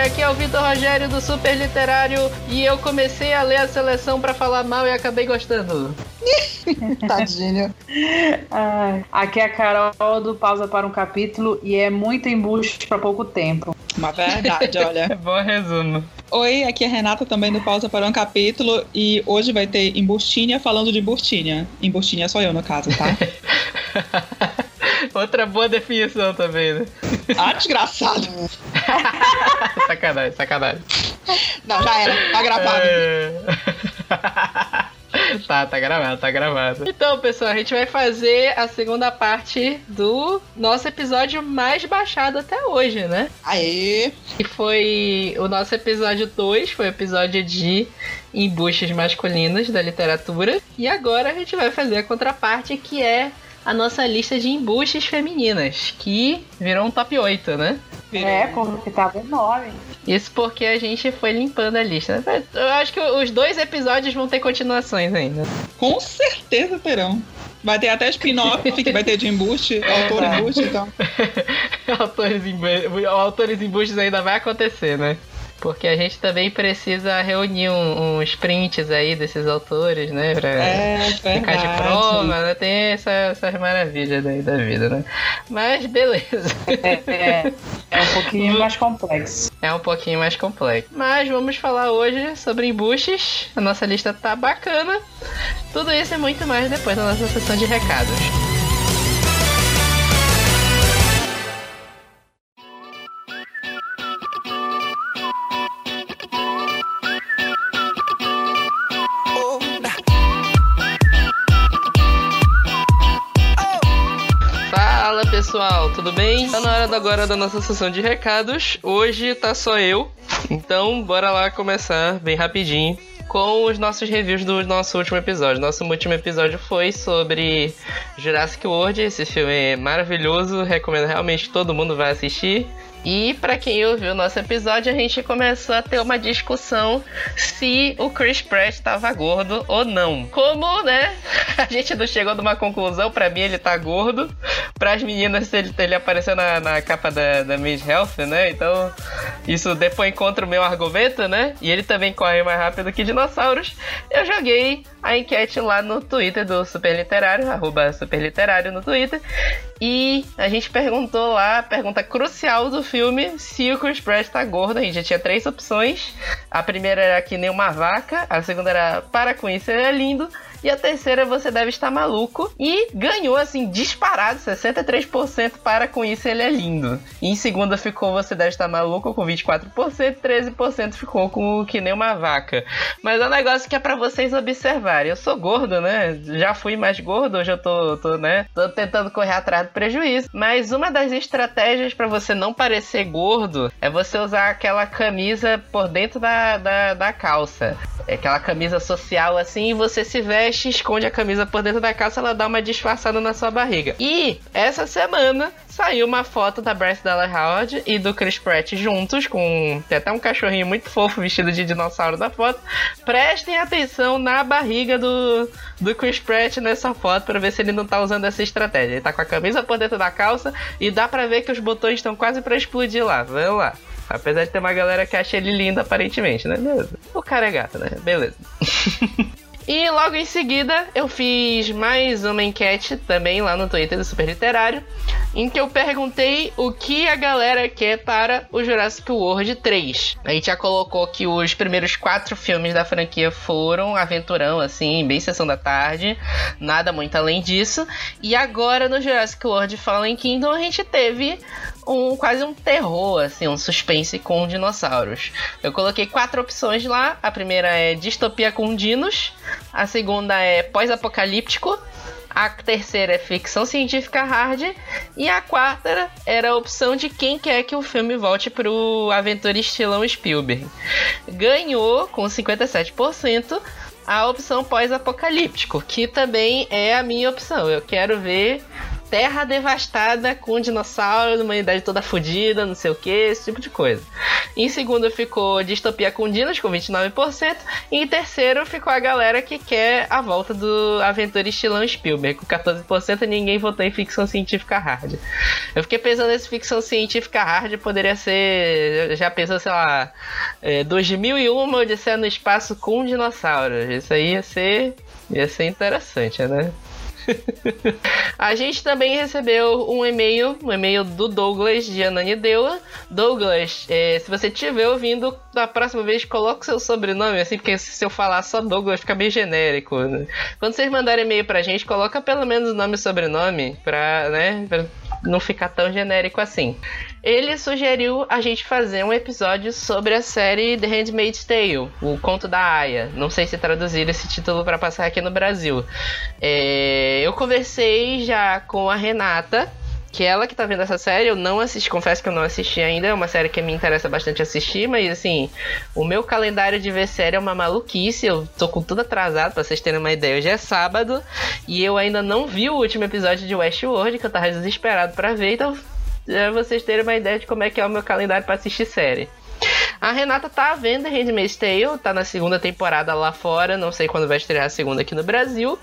Aqui é o Vitor Rogério do Super Literário e eu comecei a ler a seleção para falar mal e acabei gostando. Tadinho. Ah, aqui é a Carol do Pausa para um Capítulo e é muito embuste para pouco tempo. Uma verdade, olha. Bom resumo. Oi, aqui é a Renata também do Pausa para um Capítulo e hoje vai ter Embustinha falando de Embustinha. Embustinha sou eu, no caso, tá? Outra boa definição também, né? Ah, desgraçado. sacanagem, sacanagem. Não, já era. Tá gravado. É... Tá, tá gravado, tá gravado. Então, pessoal, a gente vai fazer a segunda parte do nosso episódio mais baixado até hoje, né? Aê! E foi o nosso episódio 2, foi o episódio de embuches masculinos da literatura. E agora a gente vai fazer a contraparte que é a nossa lista de embuches femininas, que virou um top 8, né? É, porque tava enorme. Isso porque a gente foi limpando a lista. Eu acho que os dois episódios vão ter continuações ainda. Com certeza terão. Vai ter até spin-off que vai ter de embuste, autor embuste, então. autores, embuste, autores embustes ainda vai acontecer, né? Porque a gente também precisa reunir um, uns prints aí desses autores, né? Pra é, ficar de prova, né? Tem essa, essas maravilhas daí da vida, né? Mas beleza. É, é, é um pouquinho mais complexo. É um pouquinho mais complexo. Mas vamos falar hoje sobre embuches. A nossa lista tá bacana. Tudo isso e muito mais depois da nossa sessão de recados. Pessoal, tudo bem? Tá na hora agora da nossa sessão de recados. Hoje tá só eu, então bora lá começar bem rapidinho com os nossos reviews do nosso último episódio. Nosso último episódio foi sobre Jurassic World. Esse filme é maravilhoso, recomendo realmente que todo mundo vá assistir. E para quem ouviu o nosso episódio, a gente começou a ter uma discussão se o Chris Pratt estava gordo ou não. Como, né? A gente não chegou numa conclusão. Para mim, ele tá gordo. Para as meninas, ele, ele apareceu na, na capa da, da Miss Health, né? Então, isso depois contra o meu argumento, né? E ele também corre mais rápido que dinossauros. Eu joguei a enquete lá no Twitter do Super Literário, arroba Super Literário no Twitter. E a gente perguntou lá, a pergunta crucial do filme, se o Chris Pratt tá gordo. A gente já tinha três opções. A primeira era que nem uma vaca, a segunda era para com isso ele é lindo. E a terceira, você deve estar maluco. E ganhou, assim, disparado, 63% para com isso ele é lindo. E em segunda ficou Você Deve Estar Maluco com 24%, 13% ficou com Que Nem Uma Vaca. Mas é um negócio que é para vocês observarem. Eu sou gordo, né? Já fui mais gordo, hoje eu tô, tô, né? Tô tentando correr atrás do prejuízo. Mas uma das estratégias para você não parecer gordo é você usar aquela camisa por dentro da, da, da calça. É aquela camisa social assim, e você se veste, esconde a camisa por dentro da calça, ela dá uma disfarçada na sua barriga. E essa semana saiu uma foto da Bryce Dallas Howard e do Chris Pratt juntos, com tem até um cachorrinho muito fofo vestido de dinossauro na foto. Prestem atenção na barriga do, do Chris Pratt nessa foto para ver se ele não tá usando essa estratégia. Ele tá com a camisa por dentro da calça e dá para ver que os botões estão quase para explodir lá. Vamos lá. Apesar de ter uma galera que acha ele lindo, aparentemente, né? Beleza. O cara é gato, né? Beleza. E logo em seguida eu fiz mais uma enquete também lá no Twitter do Super Literário, em que eu perguntei o que a galera quer para o Jurassic World 3. A gente já colocou que os primeiros quatro filmes da franquia foram aventurão, assim, bem sessão da tarde, nada muito além disso. E agora no Jurassic World Fallen Kingdom a gente teve um quase um terror, assim, um suspense com dinossauros. Eu coloquei quatro opções lá. A primeira é distopia com dinos, a segunda é pós-apocalíptico, a terceira é ficção científica hard. E a quarta era a opção de quem quer que o filme volte pro aventura estilão Spielberg. Ganhou com 57% a opção pós-apocalíptico, que também é a minha opção. Eu quero ver terra devastada com dinossauro, humanidade toda fodida, não sei o que, esse tipo de coisa. Em segundo ficou Distopia com Dinos, com 29%. E em terceiro ficou a galera que quer a volta do Aventura Estilão Spielberg, com 14%. Ninguém votou em ficção científica hard. Eu fiquei pensando nesse ficção científica hard, poderia ser. Já pensou, sei lá, é, 2001 Odisseia no Espaço com dinossauros. Isso aí ia ser. ia ser interessante, né? a gente também recebeu um e-mail, um e-mail do Douglas de Ananideua. Douglas, é, se você estiver ouvindo, da próxima vez coloque seu sobrenome, assim, porque se eu falar só Douglas fica meio genérico. Né? Quando vocês mandarem e-mail pra gente, coloca pelo menos o nome e sobrenome pra, né, pra não ficar tão genérico assim. Ele sugeriu a gente fazer um episódio sobre a série The Handmaid's Tale, o conto da Aya. Não sei se traduzir esse título para passar aqui no Brasil. É, eu conversei já com a Renata, que ela que tá vendo essa série, eu não assisti, confesso que eu não assisti ainda, é uma série que me interessa bastante assistir, mas assim, o meu calendário de ver série é uma maluquice, eu tô com tudo atrasado, pra vocês terem uma ideia, hoje é sábado, e eu ainda não vi o último episódio de Westworld, que eu tava desesperado para ver, então é vocês terem uma ideia de como é que é o meu calendário para assistir série. A Renata tá vendo Handmaid's Tale, tá na segunda temporada lá fora, não sei quando vai estrear a segunda aqui no Brasil.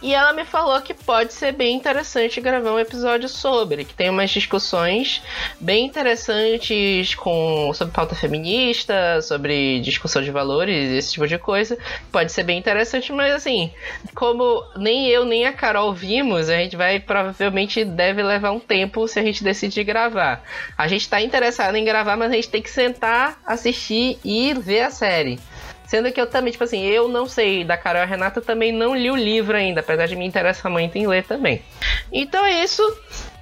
E ela me falou que pode ser bem interessante gravar um episódio sobre, que tem umas discussões bem interessantes com sobre pauta feminista, sobre discussão de valores, esse tipo de coisa. Pode ser bem interessante, mas assim, como nem eu nem a Carol vimos, a gente vai provavelmente deve levar um tempo se a gente decidir gravar. A gente tá interessado em gravar, mas a gente tem que sentar assistir e ver a série. Sendo que eu também, tipo assim, eu não sei da Carol Renata, também não li o livro ainda, apesar de me interessar muito em ler também. Então é isso.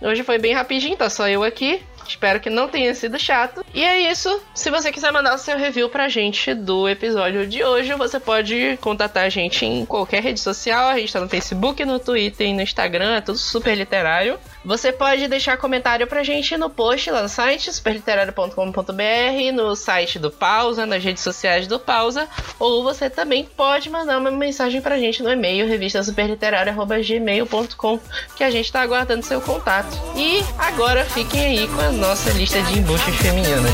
Hoje foi bem rapidinho, tá só eu aqui. Espero que não tenha sido chato. E é isso. Se você quiser mandar o seu review pra gente do episódio de hoje, você pode contatar a gente em qualquer rede social. A gente tá no Facebook, no Twitter e no Instagram, é tudo super literário. Você pode deixar comentário pra gente no post lá no site, superliterário.com.br, no site do Pausa, nas redes sociais do Pausa, ou você também pode mandar uma mensagem pra gente no e-mail revistasuperliterária.gmail.com que a gente tá aguardando seu contato. E agora fiquem aí com a nossa lista de embuches femininas.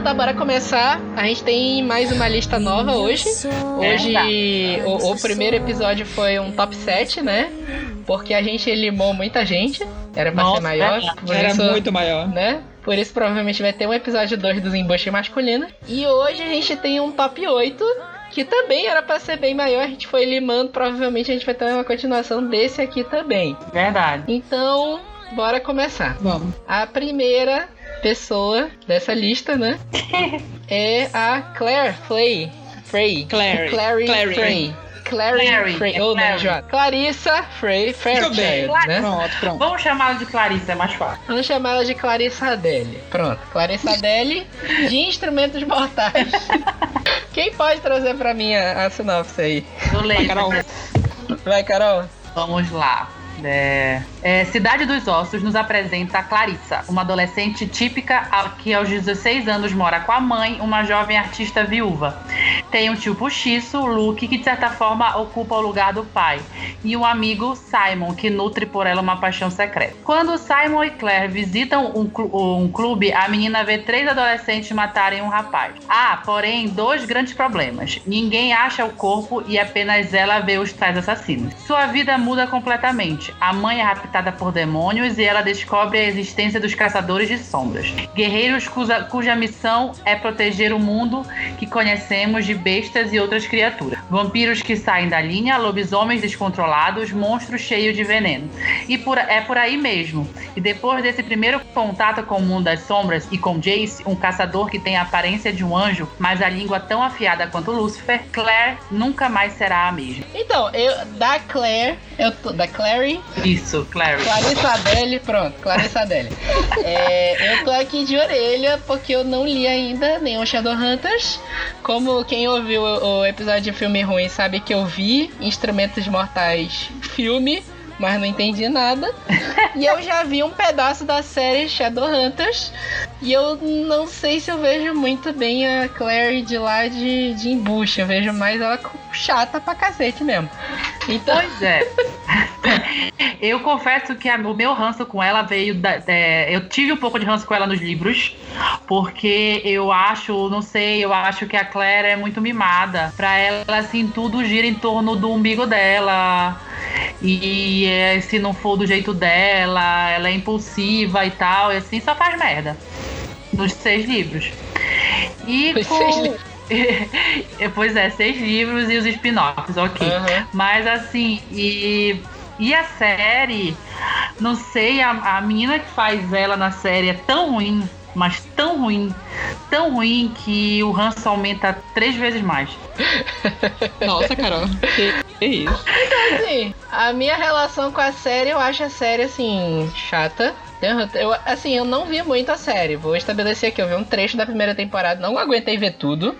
Então tá, bora começar. A gente tem mais uma lista nova hoje. Hoje, o, o primeiro episódio foi um top 7, né? Porque a gente limou muita gente. Era pra Nossa, ser maior. é, Era isso, muito maior. né? Por isso provavelmente vai ter um episódio 2 dos embuches masculinos. E hoje a gente tem um top 8. Que também era pra ser bem maior, a gente foi limando. Provavelmente a gente vai ter uma continuação desse aqui também. Verdade. Então, bora começar. Vamos. A primeira pessoa dessa lista, né? é a Claire Frey. Frey. Clary. Clary. Clary. Frey. Clary. Clary, Frey. é Oh, não. João. Clarissa Frey. Muito bem. Fairchild, né? Pronto, pronto. Vamos chamá-la de Clarissa, é mais fácil. Vamos chamar ela de Clarissa Adele. Pronto. Clarissa Adele de Instrumentos Mortais. Quem pode trazer pra mim a, a sinopse aí? Do Vai, Carol. Vai, Carol. Vamos lá. É, é, Cidade dos Ossos nos apresenta Clarissa, uma adolescente típica que aos 16 anos mora com a mãe, uma jovem artista viúva. Tem um tio postiço, Luke, que de certa forma ocupa o lugar do pai, e um amigo, Simon, que nutre por ela uma paixão secreta. Quando Simon e Claire visitam um, clu- clube, a menina vê três adolescentes matarem um rapaz. Há, porém, dois grandes problemas. Ninguém acha o corpo e apenas ela vê os tais assassinos. Sua vida muda completamente. A mãe é raptada por demônios e ela descobre a existência dos caçadores de sombras. Guerreiros cuja, cuja missão é proteger o mundo que conhecemos de bestas e outras criaturas. Vampiros que saem da linha, lobisomens descontrolados, monstros cheios de veneno. E por- é por aí mesmo. E depois desse primeiro contato com o mundo das sombras e com Jace, um caçador que tem a aparência de um anjo, mas a língua tão afiada quanto Lúcifer, Claire nunca mais será a mesma. Então, eu da Claire, eu tô, da Clary, Isso, Claire. Clarissa Adele, pronto, Clarissa Adele. É, eu tô aqui de orelha porque eu não li ainda nenhum Shadowhunters. Como quem ouviu o episódio de filme ruim sabe que eu vi Instrumentos Mortais filme, mas não entendi nada. e eu já vi um pedaço da série Shadowhunters. E eu não sei se eu vejo muito bem a Claire de lá de, de embuste. Eu vejo mais ela chata pra cacete mesmo. Então... Pois é. eu confesso que a, o meu ranço com ela veio. Da, é, eu tive um pouco de ranço com ela nos livros, porque eu acho, não sei, eu acho que a Claire é muito mimada. Pra ela, assim, tudo gira em torno do umbigo dela. E é, se não for do jeito dela, ela é impulsiva e tal, e assim só faz merda. Nos seis livros. E Os com... seis livros. pois é, seis livros e os spin-offs, ok. Uhum. Mas assim, e, e a série, não sei, a, a menina que faz ela na série é tão ruim, mas tão ruim, tão ruim que o ranço aumenta três vezes mais. Nossa, Carol. Que, isso? Assim, a minha relação com a série, eu acho a série, assim, chata. Eu, assim, eu não vi muito a série. Vou estabelecer aqui. Eu vi um trecho da primeira temporada, não aguentei ver tudo.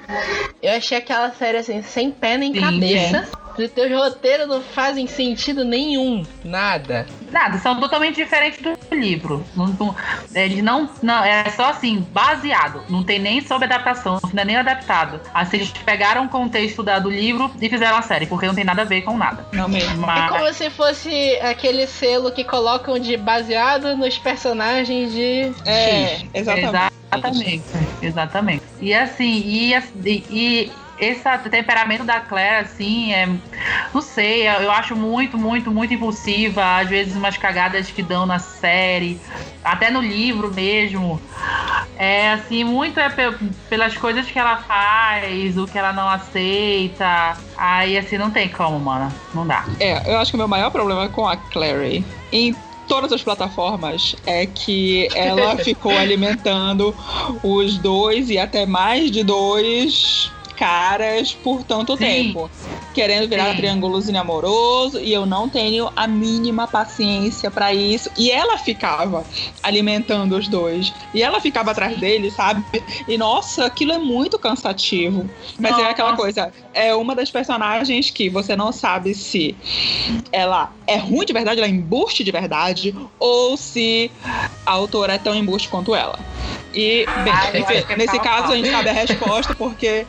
Eu achei aquela série, assim, sem pé nem Sim, cabeça. Os teus roteiros não fazem sentido nenhum. Nada. Nada, são totalmente diferentes do livro. Não, não- eles não, não. É só assim, baseado. Não tem nem sobre adaptação, não é nem adaptado. Assim, eles pegaram o contexto da, do livro e fizeram a série, porque não tem nada a ver com nada. Não mesmo. É Mas, como se fosse aquele selo que colocam de baseado nos personagens de É, X. exatamente. Exatamente, exatamente. E assim, e, as- e, e esse temperamento da Claire, assim, é. Não sei, eu acho muito, muito, muito impulsiva. Às vezes, umas cagadas que dão na série, até no livro mesmo. É assim, muito é pe- pelas coisas que ela faz, o que ela não aceita. Aí, assim, não tem como, mano. Não dá. É, eu acho que o meu maior problema com a Clary em todas as plataformas é que ela ficou alimentando os dois e até mais de dois caras por tanto Sim. tempo. Querendo virar Sim. triângulozinho amoroso e eu não tenho a mínima paciência pra isso. E ela ficava alimentando os dois. E ela ficava atrás dele, sabe? E nossa, aquilo é muito cansativo. Mas é aquela Nossa. coisa, é uma das personagens que você não sabe se ela é ruim de verdade, ela é embuste de verdade, ou se a autora é tão embuste quanto ela. E, bem, é nesse a caso a gente sabe a resposta, porque,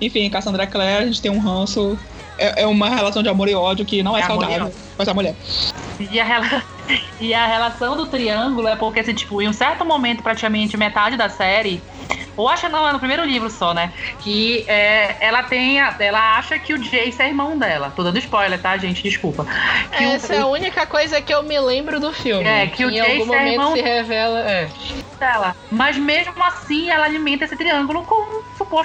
enfim, Cassandra Clare, a gente tem um ranço. É, é uma relação de amor e ódio que não é, É saudável com essa mulher. E a, rela- e a relação do triângulo é porque, assim, tipo, em um certo momento, praticamente metade da série, ou acha não, é no primeiro livro só, né? Que é, ela tem. a- ela acha que o Jace é irmão dela. Tô dando spoiler, tá, gente? Desculpa. Que o- Essa é a única coisa que eu me lembro do filme. É, que o em algum Jace é momento irmão- se revela. É. dela. Mas mesmo assim, ela alimenta esse triângulo com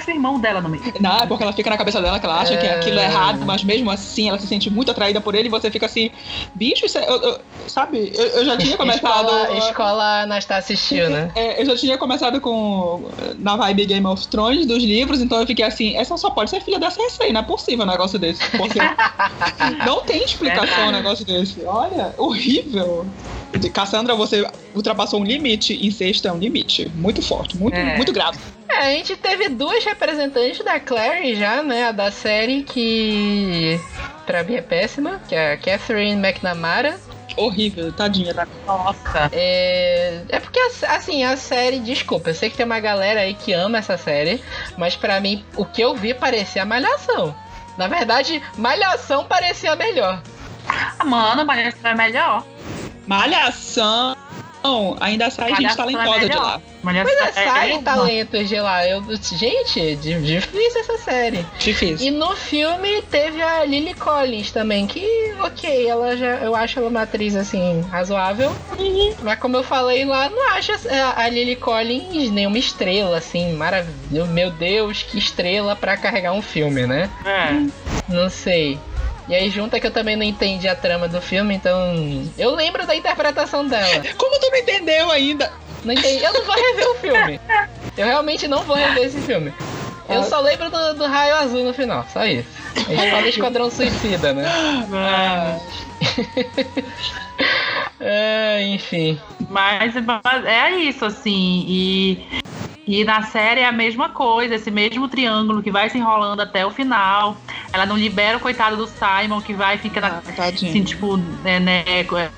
irmão dela no meio. Não, é porque ela fica na cabeça dela que ela acha que É. aquilo é errado, mas mesmo assim ela se sente muito atraída por ele e você fica assim, bicho, isso é- eu- eu- sabe? Eu, eu já tinha começado. Escola, escola Anastácia assistiu, né? É, eu já tinha começado com na vibe Game of Thrones dos livros, então eu fiquei assim, essa só pode ser filha da Cersei, não é possível um negócio desse. Porque não tem explicação um negócio desse. Olha, horrível. Cassandra, você ultrapassou um limite, incesto é um limite. Muito forte, muito, É. muito grave. É, a gente teve duas representantes da Clary já, né? A da série que pra mim é péssima, que é a Catherine McNamara. Horrível, tadinha da. Nossa. É, é porque, assim, a série, desculpa, eu sei que tem uma galera aí que ama essa série, mas pra mim, o que eu vi parecia Malhação. Na verdade, Malhação parecia melhor. Ah, mano, isso é melhor. Malhação ainda sai gente Malhação é talentosa de melhor. lá. Mas Mas é, saem é, talentos de lá. Eu, gente, di- difícil essa série. Difícil. E no filme teve a Lily Collins também, que, ok, ela já. Eu acho ela uma atriz assim, razoável. Mas como eu falei lá, não acho a a Lily Collins nenhuma estrela, assim, maravilhoso. Meu Deus, que estrela pra carregar um filme, né? É. Não sei. E aí junta que eu também não entendi a trama do filme, então. Eu lembro da interpretação dela. Como tu não entendeu ainda? Não entendi. Eu não vou rever o filme. Eu realmente não vou rever esse filme. Eu só lembro do, do raio azul no final, só isso. A gente fala Esquadrão Suicida, né? Ah, É, enfim. Mas, mas é isso, assim. E E na série é a mesma coisa, esse mesmo triângulo que vai se enrolando até o final. Ela não libera o coitado do Simon, que vai ficar Ah, assim, tipo, é, né,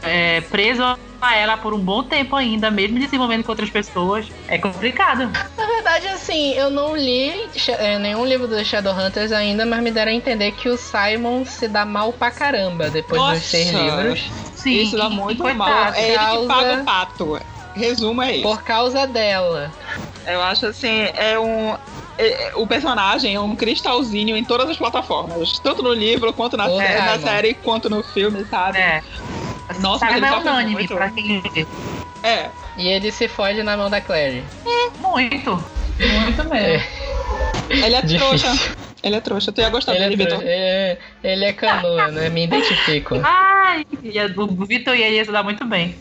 é, preso a ela por um bom tempo ainda, mesmo desenvolvendo com outras pessoas. É complicado. Na verdade, assim, eu não li é, nenhum livro dos Shadowhunters ainda, mas me deram a entender que o Simon se dá mal pra caramba depois dos Nossa. seis livros. Sim, Isso dá muito mal. É ele que causa- paga o pato. Resumo é isso. Por causa dela. Eu acho assim, é um. é- é- o personagem é um cristalzinho em todas as plataformas. Tanto no livro, quanto na, Ô, sé- na série, quanto no filme, sabe? É. Nossa, Sabe, ele é unânime muito. pra quem. É. E ele se fode na mão da Clary. Muito. Muito mesmo. Ele é Difícil. trouxa. Ele é trouxa. Tu ia gostar Ele é, dele, tro- Vitor. é, ele é canoa, né? Me identifico. Ai, e a- o Vitor e ia se dar muito bem.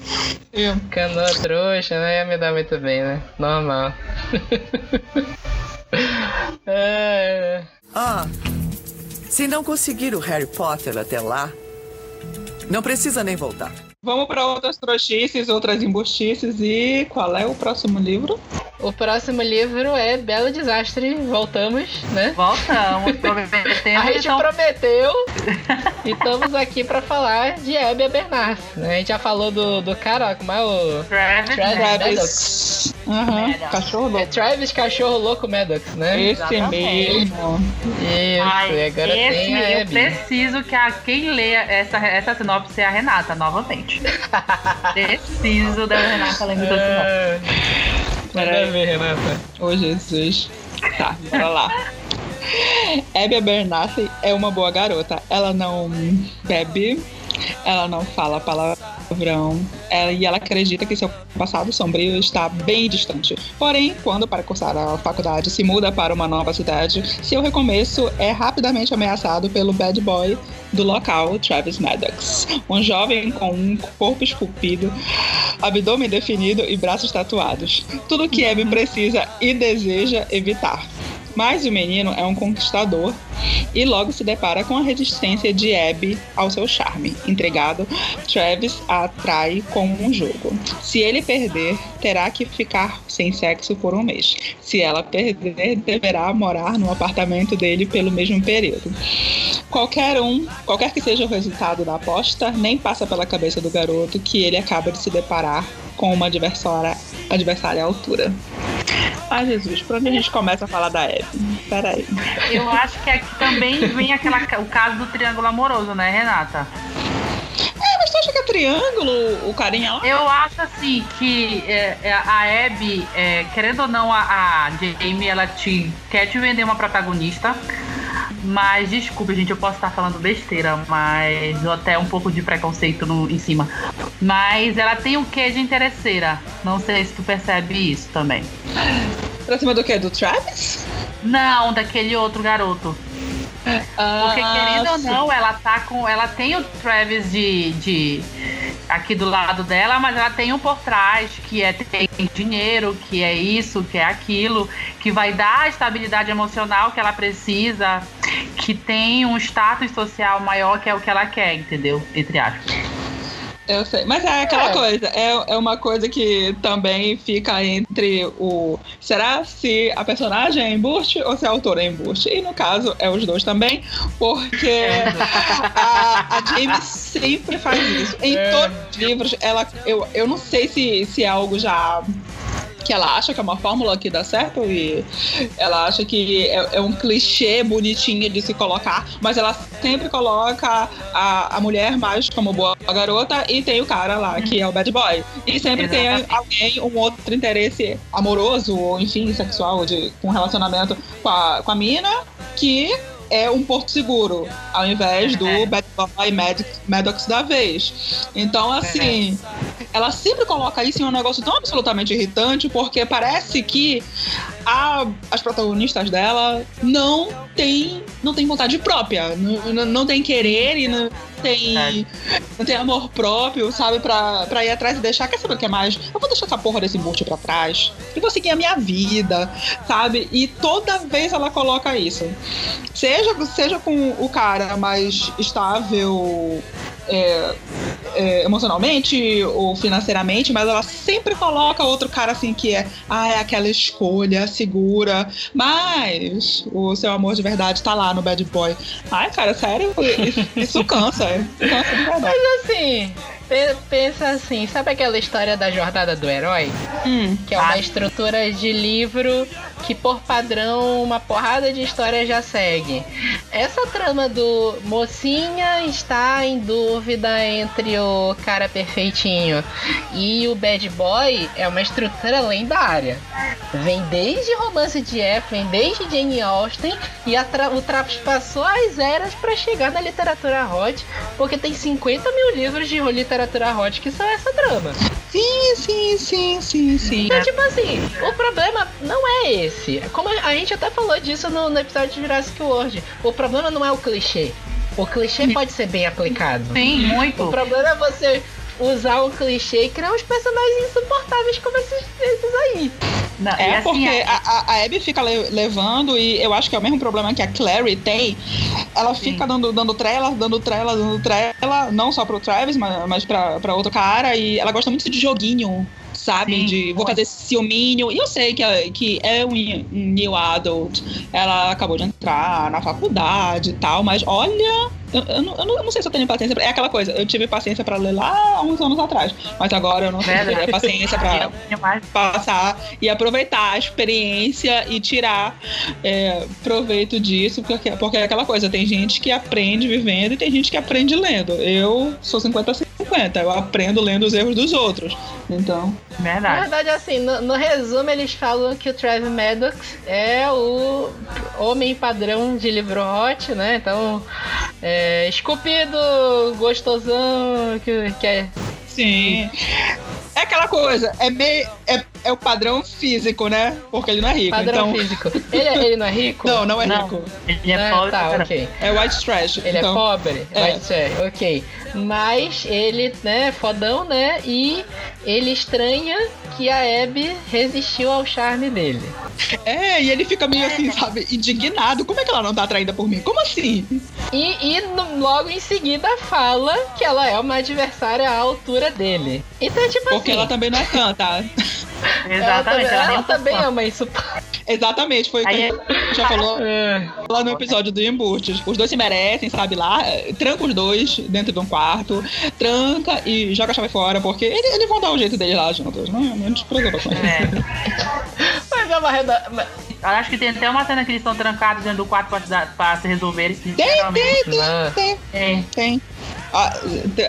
Canoa trouxa, né? Ia me dar muito bem, né? Normal. é, Ah, se não conseguir o Harry Potter até lá, não precisa nem voltar. Vamos pra outras trouxices, outras embustices. E qual é o próximo livro? o próximo livro é Belo Desastre. Voltamos, né? Voltamos, A prometemos. gente Então, prometeu e estamos aqui pra falar de Abby Bernard. Né? A gente já falou do, do cara, como é o. Travis, Travis. Maddox. Cachorro É louco. Travis Cachorro Louco Maddox, né? Esse Exatamente. mesmo. Isso, Ai, e agora esse tem a eu preciso que a, quem lê essa, essa sinopse é a Renata, novamente. Preciso da Renata lendo essa sinopse. É, Manda ver, Renata. Ô, Jesus. Tá, bora lá. Abby Bernathy é uma boa garota. Ela não bebe, ela não fala palavrão, ela, e ela acredita que seu passado sombrio está bem distante. Porém, quando para cursar a faculdade se muda para uma nova cidade, seu recomeço é rapidamente ameaçado pelo bad boy do local, Travis Maddox. Um jovem com um corpo esculpido, abdômen definido e braços tatuados. Tudo que Abby precisa e deseja evitar. Mas o menino é um conquistador e logo se depara com a resistência de Abby ao seu charme. Entregado, Travis a atrai com um jogo. Se ele perder, terá que ficar sem sexo por um mês. Se ela perder, deverá morar no apartamento dele pelo mesmo período. Qualquer um, qualquer que seja o resultado da aposta, nem passa pela cabeça do garoto que ele acaba de se deparar com uma adversária, adversária à altura. Ai, Jesus, por onde a gente começa a falar da Abby? Peraí. Eu acho que aqui também vem aquela, o caso do triângulo amoroso, né, Renata? É, mas tu acha que é triângulo o carinha lá? Eu acho assim que é, é, a Abby, é, querendo ou não, a, a Jamie, ela te quer te vender uma protagonista. Mas desculpa, gente, eu posso estar falando besteira, mas ou até um pouco de preconceito no, em cima. Mas ela tem o quê de interesseira? Não sei se tu percebe isso também. Pra cima do quê? Do Travis? Não, daquele outro garoto. Porque querendo ou não, ela tá com. Ela tem o Travis de, de aqui do lado dela, mas ela tem um por trás que é tem dinheiro, que é isso, que é aquilo, que vai dar a estabilidade emocional que ela precisa, que tem um status social maior que é o que ela quer, entendeu? Entre aspas. Eu sei, mas é aquela É. coisa, é, é uma coisa que também fica entre o. Será se a personagem é embuste ou se a autora é embuste? E no caso é os dois também, porque a, a James sempre faz isso. Em É. todos os livros, ela. Eu, eu não sei se, se é algo já. Que ela acha que é uma fórmula que dá certo e ela acha que é, é um clichê bonitinho de se colocar, mas ela sempre coloca a, a mulher mais como boa garota e tem o cara lá, que é o bad boy. E sempre tem Exatamente. alguém, um outro interesse amoroso, ou enfim, sexual, de, com relacionamento com a, com a mina, que é um porto seguro, ao invés do É. bad boy Maddox, Maddox da vez. Então, assim, ela sempre coloca isso em um negócio tão absolutamente irritante, porque parece que a- as protagonistas dela não tem, não tem vontade própria, não, não, tem querer e não tem, não tem amor próprio, sabe, pra, pra ir atrás e deixar. Quer saber o que é mais? Eu vou deixar essa porra desse embuste pra trás e vou seguir a minha vida, sabe? E toda vez ela coloca isso. Seja, seja com o cara mais estável. É, é, emocionalmente ou financeiramente, mas ela sempre coloca outro cara assim que é, ah, é aquela escolha segura, mas o seu amor de verdade tá lá no bad boy. Ai, cara, sério, isso, isso cansa, cansa. Mas assim, pensa assim, sabe aquela história da jornada do herói? Hum, que é uma estrutura de livro que por padrão uma porrada de história já segue. Essa trama do mocinha está em dúvida entre o cara perfeitinho e o bad boy é uma estrutura lendária. Vem desde romance de época, vem desde Jane Austen e o Traps passou as eras para chegar na literatura hot, porque tem 50 mil livros de literatura hot que são essa trama. Sim, sim, sim, sim, sim. Então, tipo assim, o problema não é esse. Como a gente até falou disso no, no episódio de Jurassic World. O problema não é o clichê. O clichê pode ser bem aplicado. Sim, muito. O problema é você usar o clichê e criar uns personagens insuportáveis como esses, esses aí. Não, é assim, porque é- a, a, Abby fica le, levando, e eu acho que é o mesmo problema que a Clary tem. Ela fica dando, dando trela, dando trela, dando trela, não só pro Travis, mas, mas pra, pra outro cara, e ela gosta muito de joguinho sabe? Sim, de vou fazer ciúminho. E eu sei que, que é um, um new adult. Ela acabou de entrar na faculdade e tal, mas olha. Eu, eu, não, eu, não, sei se eu tenho paciência. Pra, é aquela coisa, eu tive paciência para ler lá uns anos atrás. Mas agora eu não tenho paciência para passar e aproveitar a experiência e tirar é, proveito disso. Porque, porque é aquela coisa, tem gente que aprende vivendo e tem gente que aprende lendo. Eu sou 50-50, eu aprendo lendo os erros dos outros. Então. Verdade. Na verdade, assim, no, no, resumo, eles falam que o Travis Maddox é o homem padrão de livro hot, né? Então, é, esculpido, gostosão, que, que é. Sim. É aquela coisa, é meio. É, é o padrão físico, né? Porque ele não é rico. Padrão então... físico. Ele, é, ele não é rico? Não, não é não. rico. Ele é ah, pobre. Tá, ok. É white trash. Ele é então... é pobre? É. White trash, ok. Mas ele, né, fodão, né? E ele estranha que a Abby resistiu ao charme dele. É, e ele fica meio assim, sabe, indignado. Como é que ela não tá atraída por mim? Como assim? E, e logo em seguida fala que ela é uma adversária à altura dele. Então, tipo Porque assim. ela também não é tá? Exatamente. Ela, ela, ela também ama isso. Exatamente, foi o que a gente já falou é. lá no episódio do Embutes. Os dois se merecem, sabe lá? Tranca os dois dentro de um quarto, tranca e joga a chave fora, porque eles, eles vão dar o jeito deles lá juntos. Não, não te preocupa com isso. É. Mas é uma reda... Acho que tem até uma cena que eles estão trancados dentro do quarto pra, pra se resolverem. Tem, tem, tem, tem, tem. tem. Ah,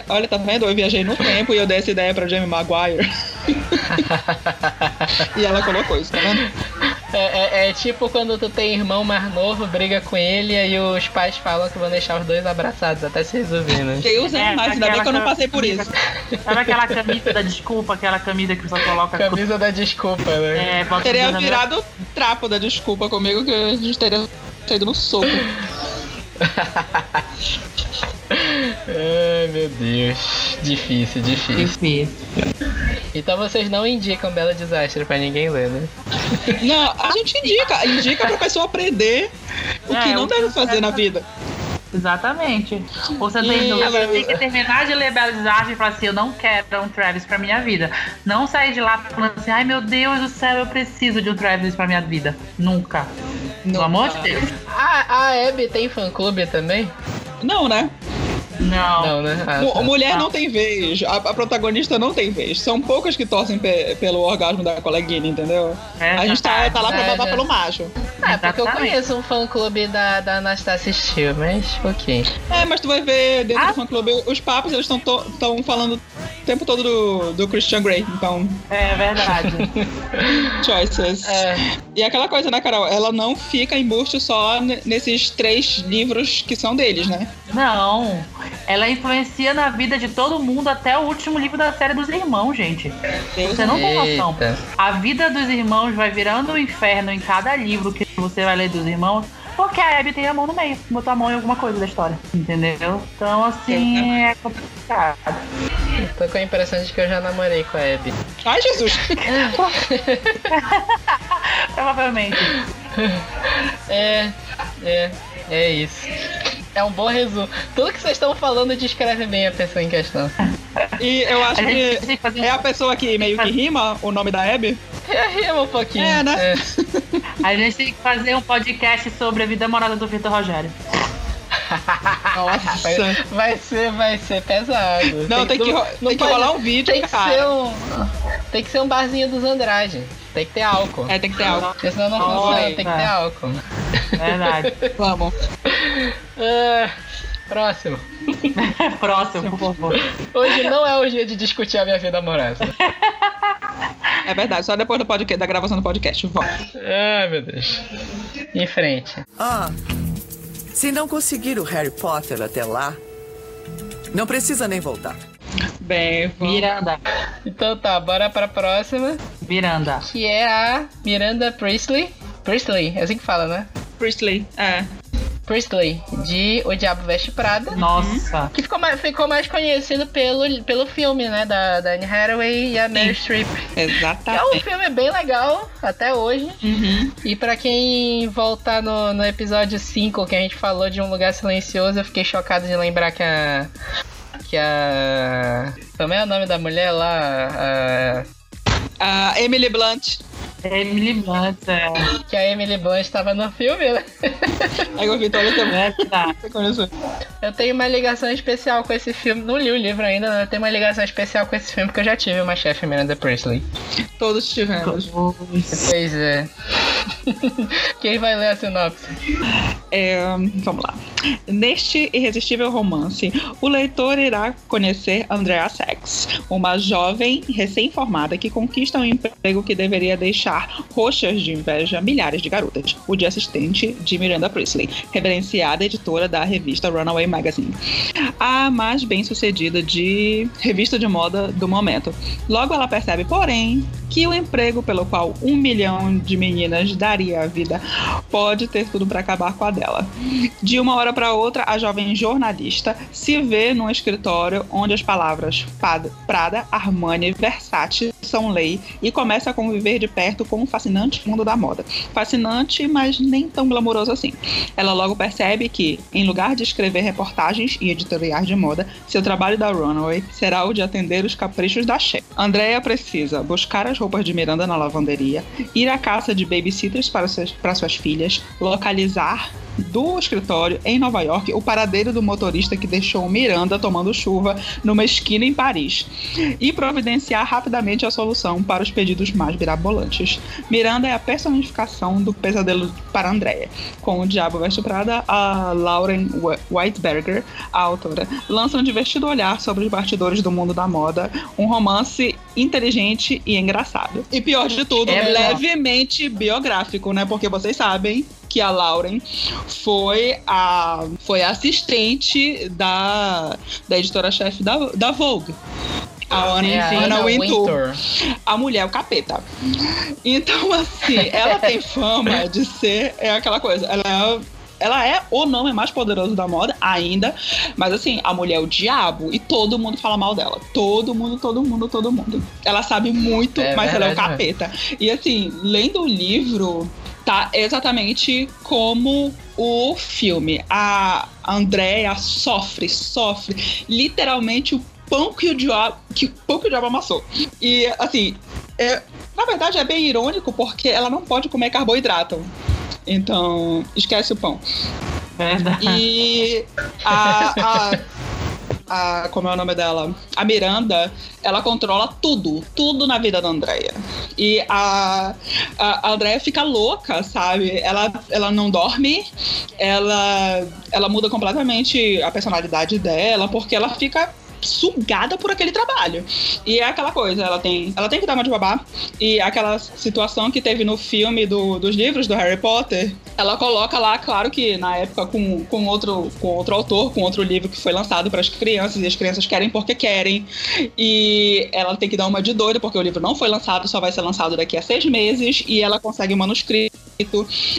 olha, tá vendo? Eu viajei no tempo e eu dei essa ideia pra Jamie Maguire. e ela colocou isso, tá vendo? É, é, é, tipo quando tu tem irmão mais novo, briga com ele e aí os pais falam que vão deixar os dois abraçados até se resolver, né? Deus é, mais, ainda bem que eu não passei por isso. Sabe aquela camisa da desculpa, aquela camisa que só coloca. Camisa da desculpa, né? É, teria virado trapo da desculpa comigo que a gente teria saído no soco. Ai meu Deus. Difícil, difícil. Difícil. Então vocês não indicam Bela Desastre pra ninguém ler, né? Não, a gente indica. Indica pra pessoa aprender o é, que não deve fazer na vida. Exatamente. Você tem, você tem que terminar de ler Bela Desastre e falar assim: eu não quero um Travis pra minha vida. Não sair de lá falando assim: ai meu Deus do céu, eu preciso de um Travis pra minha vida. Nunca. Pelo amor de Deus. A, a Abby tem fã clube também? Não, né? Não. Não, né? Ah, tá. Mulher não tem vez. A, a, protagonista não tem vez. São poucas que torcem pe, pelo orgasmo da coleguinha, entendeu? É, a gente tá, tá lá pra babar pelo macho. É, porque eu conheço um fã-clube da, da Anastasia Steele, mas ok. É, mas tu vai ver dentro ah. do fã-clube, os papos, eles estão falando o tempo todo do, do Christian Grey, então... É verdade. Choices. É. E aquela coisa, né, Carol? Ela não fica embuste só nesses três livros que são deles, né? Não. Ela influencia na vida de todo mundo até o último livro da série dos irmãos, gente. Você não tem noção. A vida dos irmãos vai virando um inferno em cada livro que você vai ler dos irmãos. Porque a Abby tem a mão no meio, botou a mão em alguma coisa da história, entendeu? Então, assim, é complicado. Tô com a impressão de que eu já namorei com a Abby. Ai, Jesus! Provavelmente. É, é, é isso. É um bom resumo. Tudo que vocês estão falando descreve bem a pessoa em questão. E eu acho que fazer é a pessoa que meio que rima o nome da Abby. É, rima um pouquinho. É, né? A gente tem que fazer um podcast sobre a vida amorosa do Vitor Rogério. Nossa. Vai, vai ser, vai ser pesado. Não, tem que, ro- não tem que rolar um vídeo, Tem que cara. ser um. Tem que ser um barzinho dos Andrade. Tem que ter álcool. É, tem que ter algo. Porque senão não Olha funciona, aí, tem que ter álcool. Verdade. Vamos. Ah, próximo. Próximo, por favor. Hoje não é o dia de discutir a minha vida amorosa. É verdade, só depois do podcast, da gravação do podcast. Vamos. Ai, meu Deus. Em frente. Ah, se não conseguir o Harry Potter até lá, não precisa nem voltar. Bem, vamos. Miranda. Então tá, bora pra próxima. Miranda. Que é a Miranda Priestley. Priestley, é assim que fala, né? Priestley. É. Priestley, de O Diabo Veste Prada. Nossa. Que ficou mais, ficou mais conhecido pelo, pelo filme, né? Da, da Anne Hathaway e a Mary Streep. Que é um Exatamente. filme bem legal até hoje. Uhum. E pra quem voltar no, no episódio 5, que a gente falou de um lugar silencioso, eu fiquei chocado de lembrar que a. Que a. Como é o nome da mulher lá? A- A Emily Blunt. Emily Blunt, é. que a Emily Blunt estava no filme, né? Aí eu vi toda também. Verdade. Você conheceu? Eu tenho uma ligação especial com esse filme. Não li o livro ainda, né? Eu tenho uma ligação especial com esse filme porque eu já tive uma chefe Miranda Priestley. Todos tivemos. Pois é. Quem vai ler a sinopse? É, vamos lá. Neste irresistível romance, o leitor irá conhecer Andrea Sachs, uma jovem recém-formada que conquista um emprego que deveria deixar roxas de inveja milhares de garotas. O de assistente de Miranda Priestley, reverenciada editora da revista Runaway Magazine. A mais bem-sucedida de revista de moda do momento. Logo ela percebe, porém, que o emprego pelo qual um milhão de meninas daria a vida pode ter tudo para acabar com a dela. De uma hora para outra, a jovem jornalista se vê num escritório onde as palavras Prada, Armani Versace são lei e começa a conviver de perto com o fascinante mundo da moda. Fascinante, mas nem tão glamouroso assim. Ela logo percebe que, em lugar de escrever reportagens e editoriais de moda, seu trabalho da Runaway será o de atender os caprichos da chefe. Andrea precisa buscar as roupas de Miranda na lavanderia, ir à caça de babysitters para, seus, para suas filhas, localizar do escritório em Nova York o paradeiro do motorista que deixou Miranda tomando chuva numa esquina em Paris e providenciar rapidamente a solução para os pedidos mais mirabolantes. Miranda é a personificação do pesadelo para Andrea. Com o Diabo Veste Prada, a Lauren Whiteberger, a autora, lança um divertido olhar sobre os bastidores do mundo da moda, um romance inteligente e engraçado. E pior de tudo, É levemente biográfico, né? Porque vocês sabem que a Lauren foi a foi a assistente da, da editora-chefe da, da Vogue. A Anna, É a Anna Anna Wintour. Wintour. A mulher é o capeta. Então, assim, ela tem fama de ser é aquela coisa. Ela é ela é o nome mais poderoso da moda ainda, mas assim, a mulher é o diabo e todo mundo fala mal dela. Todo mundo, todo mundo, todo mundo. Ela sabe muito, É mas ela é o capeta. E assim, lendo o livro, tá exatamente como o filme. A Andrea sofre, sofre literalmente o pão que o diabo, que o pão que o diabo amassou. E assim, é, na verdade é bem irônico porque ela não pode comer carboidrato. Então, esquece o pão. Verdade. E a, a, a- Como é o nome dela? A Miranda, ela controla tudo, tudo na vida da Andrea. E a, a, a Andrea fica louca, sabe? Ela, ela não dorme, ela, ela muda completamente a personalidade dela, porque ela fica sugada por aquele trabalho. E é aquela coisa, ela tem, ela tem que dar uma de babá. E aquela situação que teve no filme do, dos livros do Harry Potter, ela coloca lá, claro que na época com, com, outro, com outro autor, com outro livro que foi lançado para as crianças, e as crianças querem porque querem. E ela tem que dar uma de doida, porque o livro não foi lançado, só vai ser lançado daqui a seis meses, e ela consegue o manuscrito.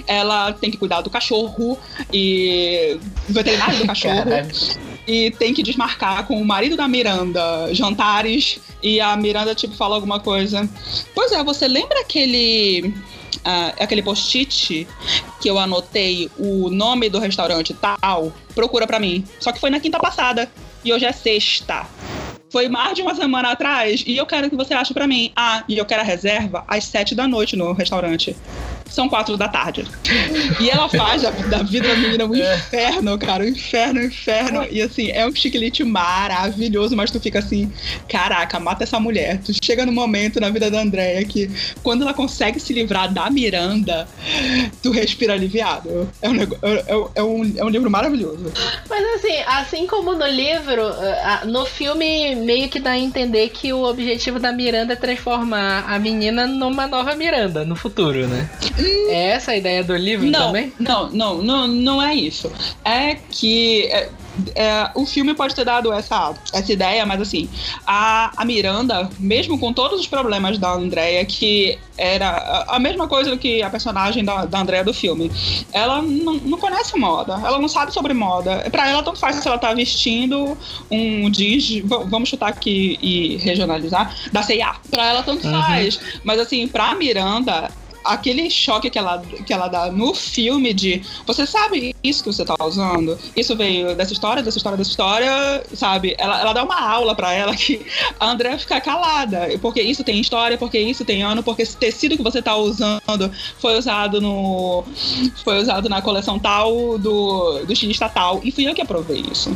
Ela tem que cuidar do cachorro e do veterinário do cachorro Caralho. E tem que desmarcar com o marido da Miranda jantares e a Miranda tipo fala alguma coisa. Pois é, você lembra aquele ah, aquele post-it que eu anotei o nome do restaurante tal? Procura pra mim. Só que foi na quinta passada e hoje é sexta. Foi mais de uma semana atrás e eu quero que você ache pra mim. Ah, e eu quero a reserva às sete da noite no restaurante. São quatro da tarde. E ela faz da, da vida da menina um inferno, cara. Um inferno, um inferno. E assim, é um chiclete maravilhoso, mas tu fica assim, caraca, mata essa mulher. Tu chega no momento na vida da Andréia que quando ela consegue se livrar da Miranda, tu respira aliviado. É um, é, é- é um, é um livro maravilhoso. Mas assim, assim como no livro, no filme meio que dá a entender que o objetivo da Miranda é transformar a menina numa nova Miranda no futuro, né? É essa a ideia do livro Não, também? não, não, não, não é isso. É que é, é, o filme pode ter dado essa, essa ideia, mas assim, a, a Miranda, mesmo com todos os problemas da Andrea, que era a, mesma coisa que a personagem da, da Andrea do filme, ela não, não conhece moda, ela não sabe sobre moda. Pra ela, tanto faz se ela tá vestindo um jeans, vamos chutar aqui e regionalizar, da C&A. Pra ela, tanto Uhum. faz. Mas assim, pra Miranda, aquele choque que ela, que ela dá no filme de você sabe isso que você tá usando? Isso veio dessa história, dessa história, dessa história, sabe? Ela, ela dá uma aula pra ela que a Andrea fica calada. Porque isso tem história, porque isso tem ano, porque esse tecido que você tá usando foi usado no. Foi usado na coleção tal do, do estilista tal. E fui eu que aprovei isso.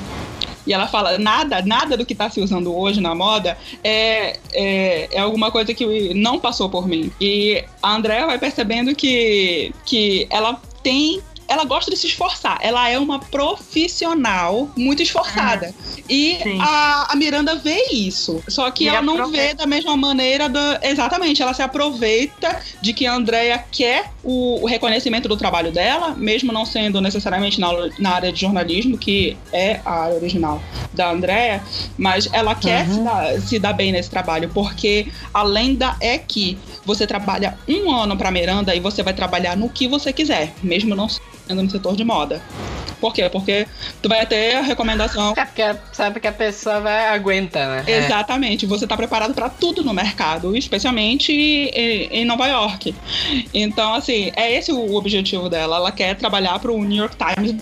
E ela fala, nada, nada do que tá se usando hoje na moda é, é, é alguma coisa que não passou por mim. E a Andrea vai percebendo que, que ela tem. Ela gosta de se esforçar. Ela é uma profissional muito esforçada. E Sim. a, a Miranda vê isso. Só que E ela não aproveita. vê da mesma maneira. Da, exatamente, ela se aproveita de que a Andrea quer o, o reconhecimento do trabalho dela, mesmo não sendo necessariamente na, na área de jornalismo, que é a área original da Andrea, mas ela quer se, dar, se dar bem nesse trabalho, porque a lenda é que você trabalha um ano para Miranda e você vai trabalhar no que você quiser, mesmo não sendo no setor de moda. Por quê? Porque tu vai ter a recomendação. É porque sabe que a pessoa vai aguenta, né? É. Exatamente, você está preparado para tudo no mercado, especialmente em, em Nova York. Então, assim, é esse o objetivo dela. Ela quer trabalhar para o New York Times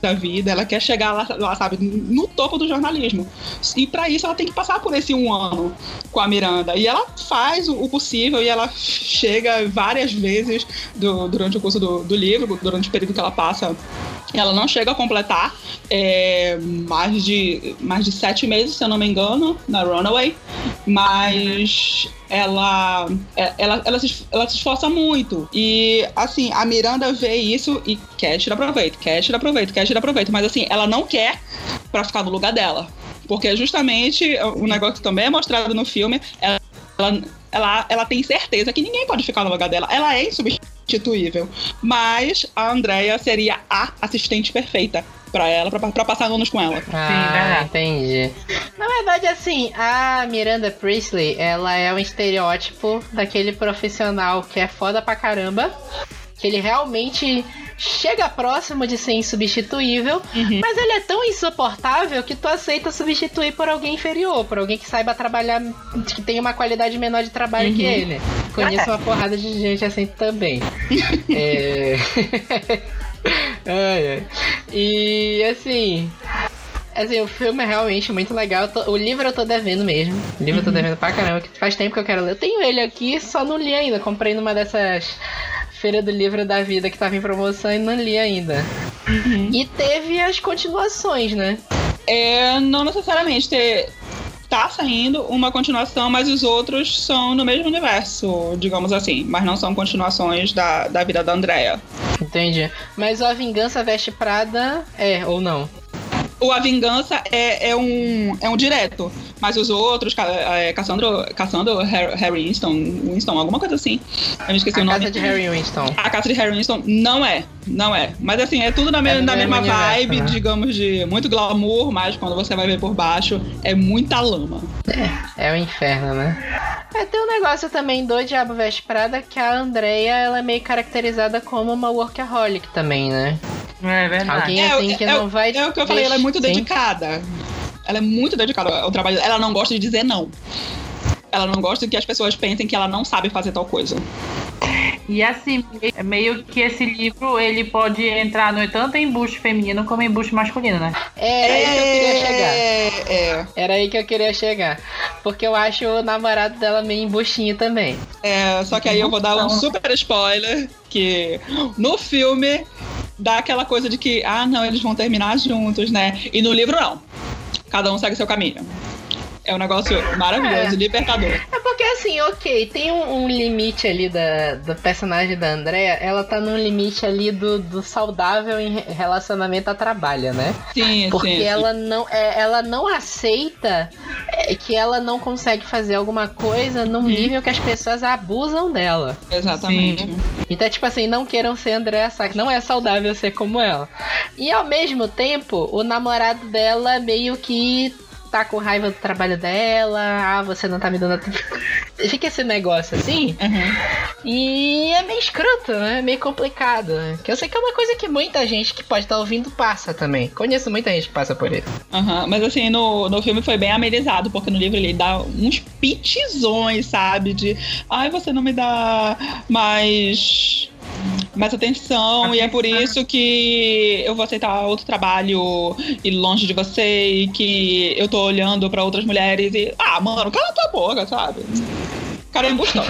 da vida, ela quer chegar lá, lá, sabe, no topo do jornalismo. E para isso ela tem que passar por esse um ano com a Miranda. E ela faz o, possível e ela chega várias vezes do- durante o curso do, do livro, durante o período que ela passa. Ela não chega a completar é, mais, de, mais de sete meses, se eu não me engano, na Runaway. Mas ela, é- ela, ela, se, ela se esforça muito. E, assim, a Miranda vê isso e quer tirar proveito, quer tirar proveito, quer tirar proveito. Mas, assim, ela não quer pra ficar no lugar dela. Porque, justamente, o negócio que também é mostrado no filme, ela, ela, ela, ela tem certeza que ninguém pode ficar no lugar dela. Ela é insubstituível. Mas a Andrea seria a assistente perfeita pra ela, pra, pra passar anos com ela. Ah, verdade. entendi. Na verdade, assim, a Miranda Priestley, ela é um estereótipo daquele profissional que é foda pra caramba, que ele realmente chega próximo de ser insubstituível, Uhum. mas ele é tão insuportável que tu aceita substituir por alguém inferior, por alguém que saiba trabalhar, que tenha uma qualidade menor de trabalho que ele. Conheço uma porrada de gente assim também. é... ai, ai. E assim. Assim, o filme é realmente muito legal. O livro eu tô devendo mesmo. O livro eu tô devendo pra caramba, que faz tempo que eu quero ler. Eu tenho ele aqui, só não li ainda. Comprei numa dessas feiras do livro da vida que tava em promoção e não li ainda. E teve as continuações, né? É, não necessariamente ter. Tá saindo uma continuação, mas os outros são no mesmo universo, digamos assim. Mas não são continuações da, da vida da Andrea. Entendi. Mas o A Vingança Veste Prada é, ou não? O A Vingança é, é, um, é um direto, mas os outros, é, Cassandra, Cassandra Har- Harry Winston, Winston, alguma coisa assim. Eu me esqueci A o nome. Casa de Harry Winston. A casa de Harry Winston não é, não é. Mas assim, é tudo na, me- É na mesma universo, vibe, né? digamos, de muito glamour, mas quando você vai ver por baixo, é muita lama. É o inferno, né? É, tem um negócio também do Diabo Veste Prada que a Andrea, ela é meio caracterizada como uma workaholic também, né? É verdade. Alguém assim que é, não vai... é o que eu falei, ela é muito Sim. dedicada. Ela é muito dedicada ao trabalho. Ela não gosta de dizer não. Ela não gosta que as pessoas pensem que ela não sabe fazer tal coisa. E assim, é meio que esse livro ele pode entrar no, tanto em embuste feminino como em embuste masculino, né? Era aí que eu queria chegar. É, é, Era aí que eu queria chegar. Porque eu acho o namorado dela meio embustinho também. é, só que aí eu vou dar um super spoiler que no filme dá aquela coisa de que, ah, não, eles vão terminar juntos, né? E no livro não. Cada um segue seu caminho. É um negócio maravilhoso, É. libertador. É porque assim, ok, tem um, um limite ali da, do personagem da Andrea, ela tá num limite ali do, do saudável em re- relacionamento a trabalho, né? Sim, Porque sim. sim. ela não, é, ela não aceita é, que ela não consegue fazer alguma coisa num nível que as pessoas abusam dela. Exatamente. Então, tipo assim, não queiram ser Andrea Sack, não é saudável ser como ela. E ao mesmo tempo, o namorado dela meio que tá com raiva do trabalho dela, ah, você não tá me dando. Fica esse negócio assim. Uhum. E é meio escroto, né? Meio complicado. né? Que eu sei que é uma coisa que muita gente que pode estar ouvindo passa também. Conheço muita gente que passa por isso. Aham, Mas assim, no, no filme foi bem amenizado, porque no livro ele dá uns pitizões, sabe? De ai, você não me dá mais. Mais atenção, e é por isso que eu vou aceitar outro trabalho e longe de você, e que eu tô olhando pra outras mulheres e. Ah, mano, cala tua boca, sabe? Cara, é embustão.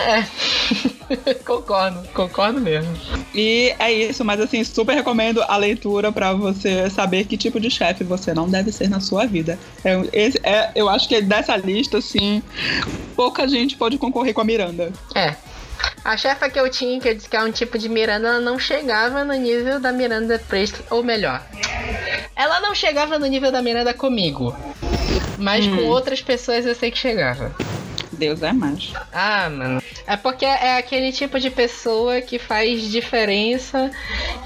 É. concordo, concordo mesmo. E é isso, mas assim, super recomendo a leitura pra você saber que tipo de chefe você não deve ser na sua vida. É, esse, é, eu acho que dessa lista, assim, pouca gente pode concorrer com a Miranda. É. A chefa que eu tinha, que eu disse que é um tipo de Miranda, ela não chegava no nível da Miranda Presley, ou melhor, ela não chegava no nível da Miranda comigo. Mas com outras pessoas eu sei que chegava. Deus é mais. Ah, mano. É porque é aquele tipo de pessoa que faz diferença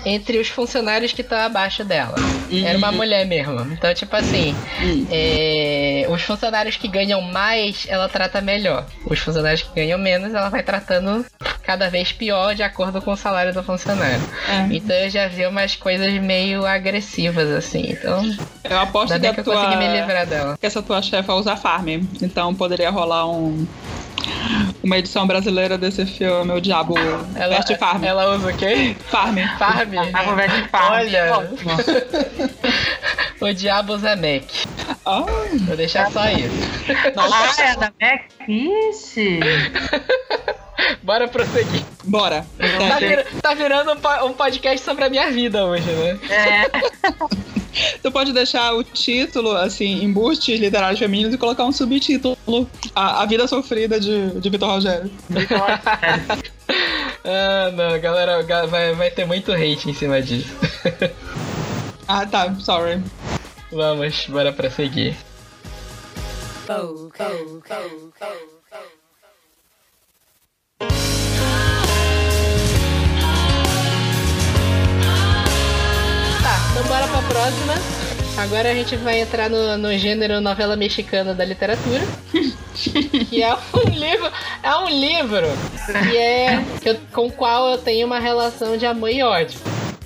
entre os funcionários que estão abaixo dela. Era uma mulher mesmo. Então, tipo assim, Hum. é, os funcionários que ganham mais, ela trata melhor. Os funcionários que ganham menos, ela vai tratando cada vez pior de acordo com o salário do funcionário. É. Então eu já vi umas coisas meio agressivas, assim. Então, Eu aposto ainda que, que eu consegui tua, me livrar dela. que essa tua chefa usa farm. Então poderia rolar um. Uma edição brasileira desse filme, O Diabo Veste Farm. ela usa o quê? Farm. Farm. A conversa de farm. Olha. O Diabo usa Mac. Vou deixar só isso. Ah, é da Mac? Ixi. Bora prosseguir. bora. Tá, vira- tá virando um, um podcast sobre a minha vida hoje, né? É. Tu pode deixar o título, assim, embustes literários femininos e colocar um subtítulo. A, a vida sofrida de, de Vitor Rogério. Ah, não, galera, ga- vai, vai ter muito hate em cima disso. Ah, tá, sorry. Vamos, bora prosseguir. Tá, então bora pra próxima. Agora a gente vai entrar no, no gênero novela mexicana da literatura. que é um livro. É um livro que é. que eu- com o qual eu tenho uma relação de amor e ódio.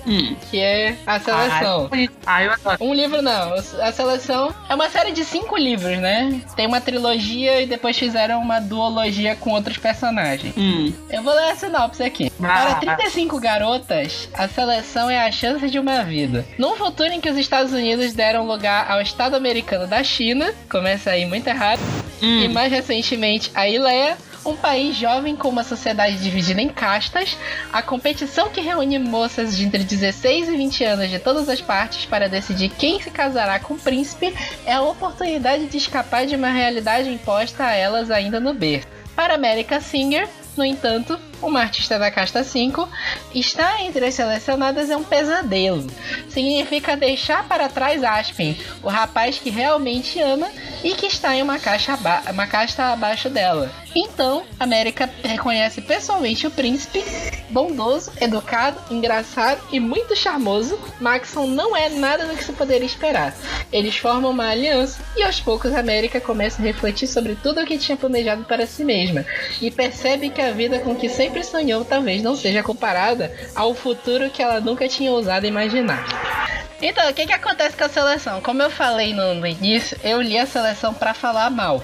Hum. Que é a seleção. Ah, eu adoro. Um livro não, a seleção é uma série de cinco livros, né? Tem uma trilogia e depois fizeram uma duologia com outros personagens. Hum. Eu vou ler a sinopse aqui. Ah. Para 35 garotas, a seleção é a chance de uma vida. Num futuro em que os Estados Unidos deram lugar ao Estado americano da China, começa aí muito errado, e mais recentemente a Ileia, um país jovem com uma sociedade dividida em castas, a competição que reúne moças de entre 16 e 20 anos de todas as partes para decidir quem se casará com o príncipe é a oportunidade de escapar de uma realidade imposta a elas ainda no berço. Para America Singer, no entanto, uma artista da casta 5, estar entre as selecionadas é um pesadelo. Significa deixar para trás Aspen, o rapaz que realmente ama e que está em uma, caixa uma casta abaixo dela. Então, América reconhece pessoalmente o príncipe, bondoso, educado, engraçado e muito charmoso. Maxon não é nada do que se poderia esperar. Eles formam uma aliança e aos poucos América começa a refletir sobre tudo o que tinha planejado para si mesma e percebe que a vida com que sempre sonhou talvez não seja comparada ao futuro que ela nunca tinha ousado imaginar. Então, o que, que acontece com a seleção? Como eu falei no, no início, eu li a seleção pra falar mal.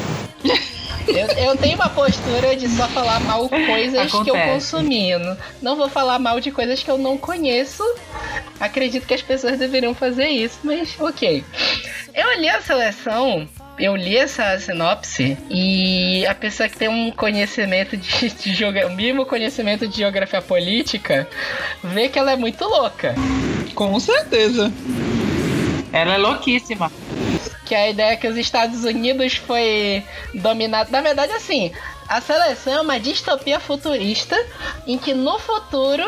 Eu, eu tenho uma postura de só falar mal coisas que eu Acontece. consumi. Eu Não, não vou falar mal de coisas que eu não conheço. Acredito que as pessoas deveriam fazer isso, mas ok. Eu li a seleção. Eu li essa sinopse e a pessoa que tem um conhecimento de, de o mínimo conhecimento de geografia política vê que ela é muito louca. Com certeza. Ela é louquíssima. que a ideia é que os Estados Unidos foi dominado. Na verdade, assim, a seleção é uma distopia futurista em que no futuro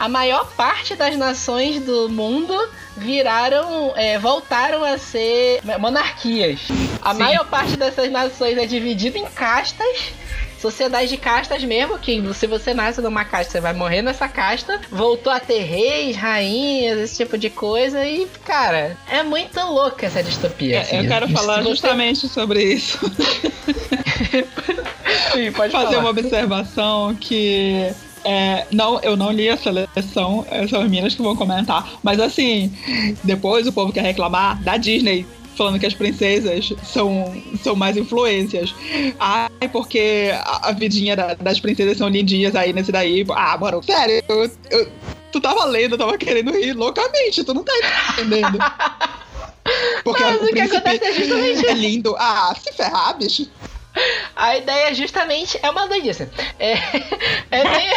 a maior parte das nações do mundo viraram, é, voltaram a ser monarquias. A Sim. maior parte dessas nações é dividida em castas. Sociedade de castas mesmo, que se você nasce numa casta, você vai morrer nessa casta. Voltou a ter reis, rainhas, esse tipo de coisa. E, cara, é muito louca essa distopia. É, assim. eu quero falar você- justamente sobre isso. Sim, pode fazer falar. uma observação que. É, não, eu não li a seleção, são as meninas que vão comentar. Mas assim, depois o povo quer reclamar da Disney. Falando que as princesas são, são mais influências. Ai, porque a, a vidinha da- das princesas são lindinhas aí nesse daí. Ah, mano, sério, eu- eu- tu tava lendo, eu tava querendo rir loucamente, tu não tá entendendo. Porque Mas o que príncipe acontece é justamente- é lindo. Ah, se ferrar, bicho. A ideia justamente é uma doidice. É, é bem-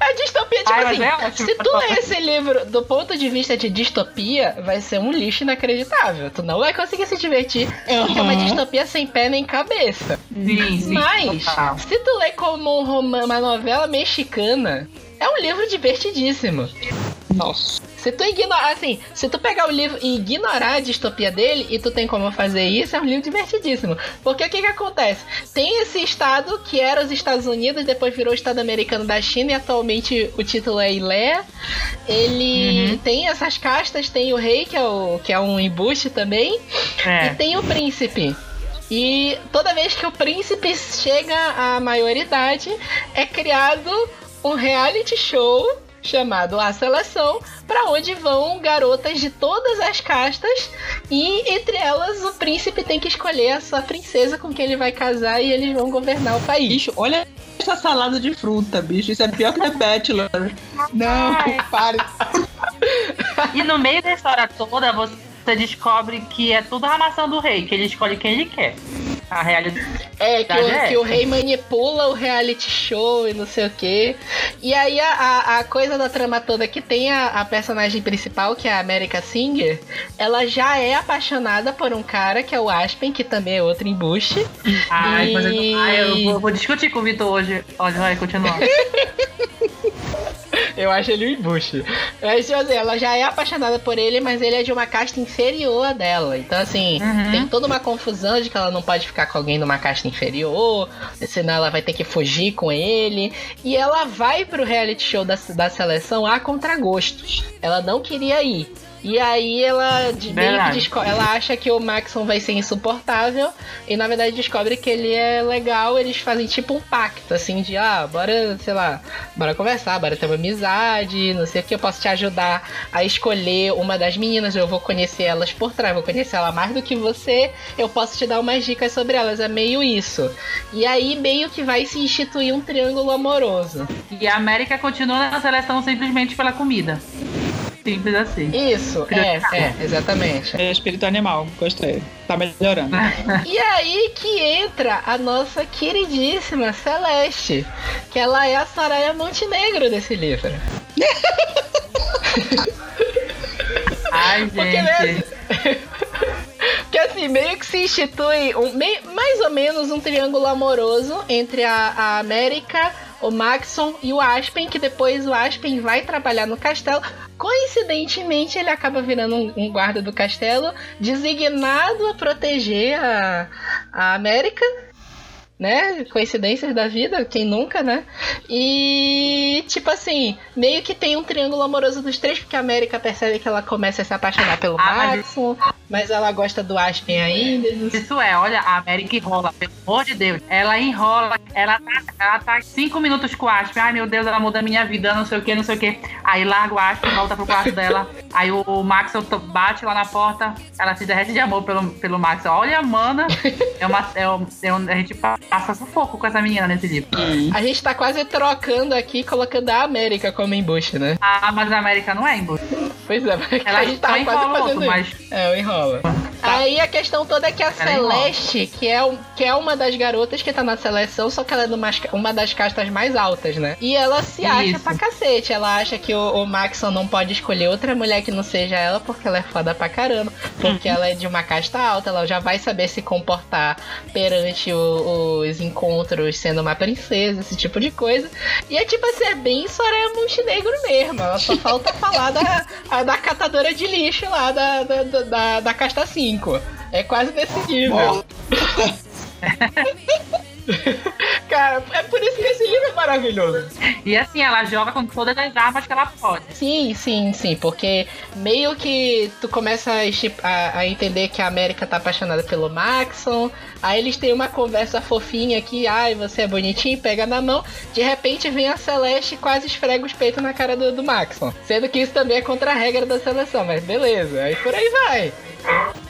A distopia, tipo Ai, assim, é se tu ler esse livro do ponto de vista de distopia, vai ser um lixo inacreditável. Tu não vai conseguir se divertir, porque é uma distopia sem pé nem cabeça. Sim, sim. Mas, total. se tu lê como um roman- uma novela mexicana, é um livro divertidíssimo. Nossa. Se tu ignorar, assim, se tu pegar o livro e ignorar a distopia dele, e tu tem como fazer isso, é um livro divertidíssimo. Porque o que que acontece? Tem esse estado que era os Estados Unidos, depois virou o Estado americano da China, e atualmente o título é Ilé. Ele Uhum. tem essas castas, tem o rei, que é, o, que é um embuste também, e É. tem o príncipe. E toda vez que o príncipe chega à maioridade, é criado um reality show chamado A Seleção, para onde vão garotas de todas as castas e entre elas o príncipe tem que escolher a sua princesa com quem ele vai casar e eles vão governar o país. Bicho, olha essa salada de fruta, bicho. Isso é pior que The Bachelor. Não, pare. E no meio da história toda, você descobre que é tudo armação do rei, que ele escolhe quem ele quer. A realidade. É, que, o, é que o rei manipula o reality show e não sei o quê. E aí a, a, a coisa da trama toda que tem a, a personagem principal, que é a America Singer, ela já é apaixonada por um cara que é o Aspen, que também é outro embuste. Ai, mas eu, E- ai, eu vou, vou discutir com o Vitor hoje. Olha, vai, continua. Eu acho ele um embuste. Mas, tipo assim, ela já é apaixonada por ele, mas ele é de uma casta inferior dela. Então, assim, Uhum. tem toda uma confusão de que ela não pode ficar com alguém de uma casta inferior, senão ela vai ter que fugir com ele. E ela vai pro reality show da, da seleção a contragostos. Ela não queria ir. E aí ela meio que ela acha que o Maxon vai ser insuportável e na verdade descobre que ele é legal, eles fazem tipo um pacto assim de ah, bora, sei lá, bora conversar, bora ter uma amizade, não sei o que, eu posso te ajudar a escolher uma das meninas, eu vou conhecer elas por trás, vou conhecer ela mais do que você, eu posso te dar umas dicas sobre elas, é meio isso. E aí meio que vai se instituir um triângulo amoroso. E a América continua na seleção simplesmente pela comida. Simples assim. Isso, é, é, exatamente. É espírito animal, gostei. Tá melhorando. E aí que entra a nossa queridíssima Celeste, que ela é a Soraya Montenegro desse livro. Ai, Porque, gente. né? Porque assim, meio que se institui um, mei- mais ou menos um triângulo amoroso entre a, a América, o Maxon e o Aspen, que depois o Aspen vai trabalhar no castelo. Coincidentemente, ele acaba virando um, guarda do castelo, designado a proteger a, a América. Né? Coincidências da vida, quem nunca, né? E, tipo assim, meio que tem um triângulo amoroso dos três, porque a América percebe que ela começa a se apaixonar pelo Ah, mas- Máximo, mas ela gosta do Aspen ainda. Isso é, olha, a América enrola, pelo amor de Deus. Ela enrola, ela tá, ela tá cinco minutos com o Aspen. Ai, meu Deus, ela muda a minha vida, não sei o que, não sei o que. Aí larga o Aspen, volta pro quarto dela. Aí o, Maxwell to- bate lá na porta, ela se derrete de amor pelo, pelo Maxwell. Olha, mana, é uma, é um, é um- a gente passa sufoco com essa menina nesse livro. A gente tá quase trocando aqui, colocando a América como embuste, né? Ah, mas a América não é embuste. Pois é, porque Ela a gente tava quase o fazendo outro, isso. mas É, o enrola. Aí a questão toda é que a Ela enrola. Celeste, que é, um- que é uma das garotas que tá na seleção, só que ela é de umas- uma das castas mais altas, né? E ela se acha Isso. pra cacete. Ela acha que o, o Maxon não pode escolher outra mulher que não seja ela, porque ela é foda pra caramba. Porque Uhum. ela é de uma casta alta, ela já vai saber se comportar perante o- os encontros sendo uma princesa, esse tipo de coisa. E é tipo assim, é bem Soraya Montenegro mesmo. Ela só falta falar da, a da catadora de lixo lá da, da, da, da, casta 5. É quase nesse nível. Cara, é por isso que esse livro é maravilhoso. E assim, ela joga com todas as armas que ela pode. Sim, sim, sim, porque meio que tu começa a, a- a entender que a América tá apaixonada pelo Maxon, aí eles têm uma conversa fofinha aqui, ai, você é bonitinho, pega na mão, de repente vem a Celeste e quase esfrega os peitos na cara do, do Maxon. Sendo que isso também é contra a regra da seleção, mas beleza, aí por aí vai.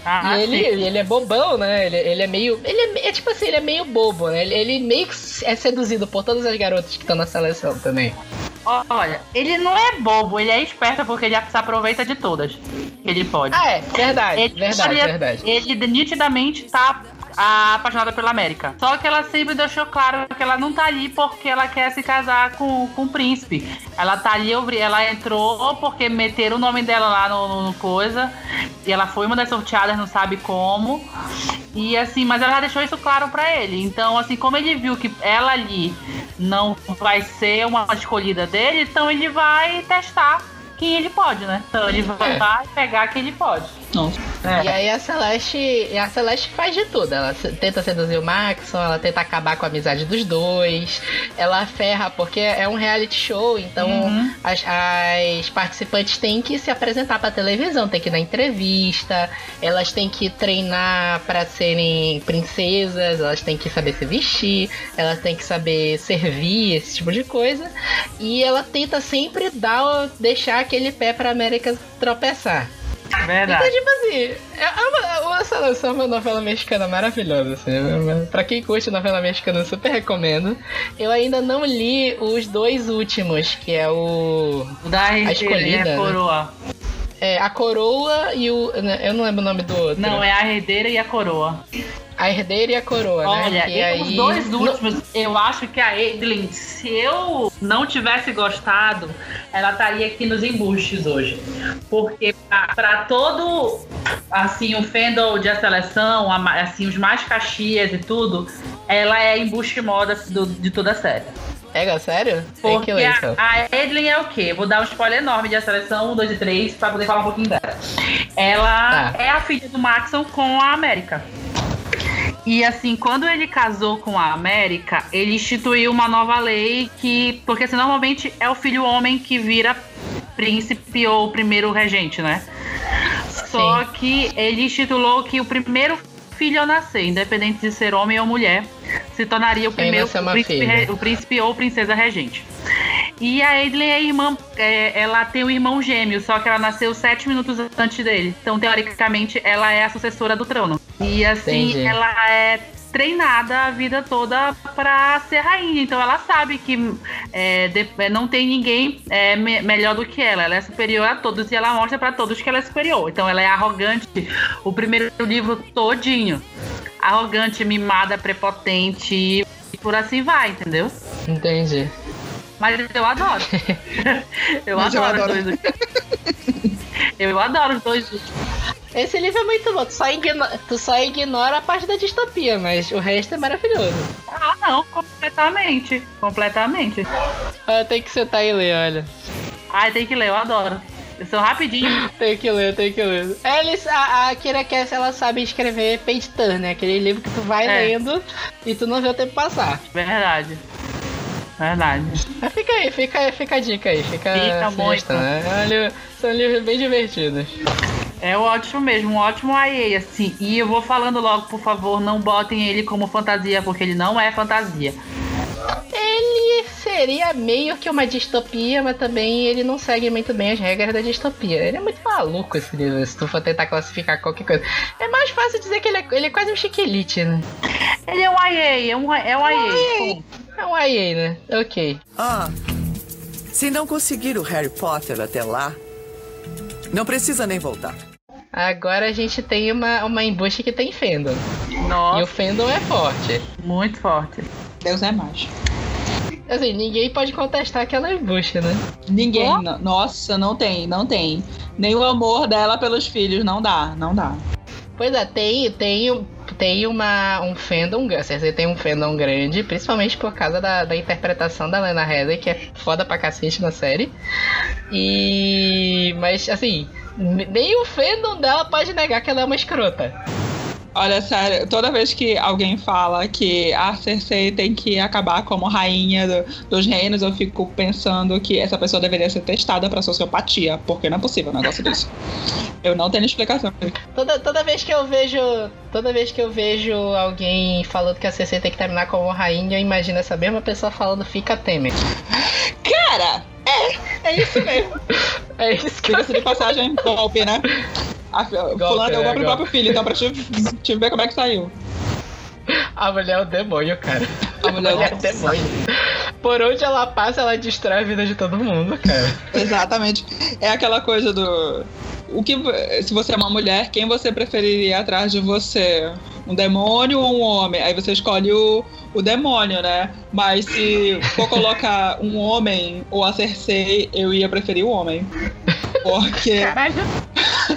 Ah, E ele, sim. ele é bobão, né? Ele, ele é meio. Ele é, é tipo assim, ele é meio bobo, né? Ele, ele meio que é seduzido por todas as garotas que estão na seleção também. Olha, ele não é bobo, ele é esperto porque ele se aproveita de todas. Ele pode. Ah, é, verdade, Ele- verdade, ele- verdade. Ele nitidamente tá ah, apaixonada pela América. Só que ela sempre deixou claro que ela não tá ali porque ela quer se casar com, com o príncipe. Ela tá ali, ela entrou porque meteram o nome dela lá no, no- coisa. E ela foi uma das sorteadas, não sabe como. E assim, mas ela já deixou isso claro pra ele. Então, assim, como ele viu que ela ali não vai ser uma escolhida dele, então ele vai testar quem ele pode, né? Então ele vai É. vai pegar quem ele pode. Nossa. E aí a Celeste, a Celeste faz de tudo. Ela tenta seduzir o Maxon, ela tenta acabar com a amizade dos dois. Ela ferra porque é um reality show, então Uhum. as, as participantes têm que se apresentar pra televisão, tem que na entrevista, elas têm que treinar pra serem princesas, elas têm que saber se vestir, elas têm que saber servir, esse tipo de coisa. E ela tenta sempre dar, deixar aquele pé pra América tropeçar. Verdade. Então, tipo assim, é uma, uma seleção é uma novela mexicana maravilhosa, assim. Pra quem curte novela mexicana, eu super recomendo. Eu ainda não li os dois últimos, que é o. O da A escolhida, é né? coroa. É, a Coroa e o. Eu não lembro o nome do outro. Não, é a herdeira e a coroa. A Herdeira e a Coroa, né? Olha, Que e aí... os dois últimos, eu acho que a Edlin, se eu não tivesse gostado, ela estaria aqui nos embustes hoje. Porque pra, pra todo, assim, o fandom de a seleção, a assim, os mais caxias e tudo, ela é embuste moda do- de toda a série. É, sério? Porque ler, a, a Edlin é o quê? Vou dar um spoiler enorme de a seleção 1, 2 e 3 pra poder falar um pouquinho dela. Ela Tá. é a filha do Maxon com a América. E assim, quando ele casou com a América, ele instituiu uma nova lei que. Porque assim, normalmente é o filho homem que vira príncipe ou primeiro regente, né? Só que ele instituiu que o primeiro filho a nascer, independente de ser homem ou mulher, se tornaria o primeiro príncipe, re- o príncipe ou princesa regente. E a Edley é irmã, é, ela tem um irmão gêmeo, só que ela nasceu sete minutos antes dele. Então, teoricamente, ela é a sucessora do trono. E assim, Entendi. ela é treinada a vida toda pra ser rainha. Então ela sabe que é, de- é, não tem ninguém é, me- melhor do que ela. Ela é superior a todos e ela mostra pra todos que ela é superior. Então ela é arrogante o primeiro livro todinho. Arrogante, mimada, prepotente e por assim vai, entendeu? Entendi. Mas eu adoro. eu Mas eu adoro, adoro. os dois. Eu adoro os dois. Esse livro é muito bom. Tu só, igno- tu só ignora a parte da distopia, mas o resto é maravilhoso. Ah, não, completamente. Completamente. Ah, tem que sentar e ler, olha. Ai, tem que ler, eu adoro. Eu sou rapidinho. Tem que ler, tem que ler. Eles, a, a Kira Cass, ela sabe escrever page turn, né? Aquele livro que tu vai É. lendo e tu não vê o tempo passar. Verdade. Verdade. Mas fica aí, fica, aí, fica a dica aí, fica, Fica a sugestão, né? É livro- São livros bem divertidos. É ótimo mesmo, um ótimo IA, assim. E eu vou falando logo, por favor, não botem ele como fantasia, porque ele não é fantasia. Seria meio que uma distopia, mas também ele não segue muito bem as regras da distopia. Ele é muito maluco esse livro, se tu for tentar classificar qualquer coisa. É mais fácil dizer que ele é, ele é quase um chiquilite, né? Ele é um IA, é um, é um IA. É um IA, né? Ok. Ah, se não conseguir o Harry Potter até lá, não precisa nem voltar. Agora a gente tem uma, uma embuste que tem fandom. E o Nossa, fandom é forte. muito forte. Deus é mais. Assim, ninguém pode contestar aquela embuste, né? Ninguém. No- Nossa, não tem, não tem. Nem o amor dela pelos filhos, não dá, não dá. Pois é, tem, tem, tem uma, um fandom, a Cersei tem um fandom grande, principalmente por causa da, da interpretação da Lena Headey, que é foda pra cacete na série. E. Mas, assim, nem o fandom dela pode negar que ela é uma escrota. Olha, sério, toda vez que alguém fala que a Cersei tem que acabar como rainha do- dos reinos, eu fico pensando que essa pessoa deveria ser testada pra sociopatia, porque não é possível um negócio desse. Eu não tenho explicação. Toda, toda vez que eu vejo. Toda vez que eu vejo alguém falando que a Cersei tem que terminar como rainha, eu imagino essa mesma pessoa falando fica Temer. Cara, é, é isso mesmo. É isso que eu de passagem, golpe, né? A, fulano deu é, golpe no golpe. próprio filho, então pra te, te ver como é que saiu. A mulher é o demônio, cara. A mulher é o demônio. Por onde ela passa, ela destrói a vida de todo mundo, cara. Exatamente. É aquela coisa do. O que, se você é uma mulher, quem você preferiria atrás de você? Um demônio ou um homem? Aí você escolhe o, o demônio, né? Mas se for colocar um homem ou a Cersei, eu ia preferir o homem. Porque Caralho.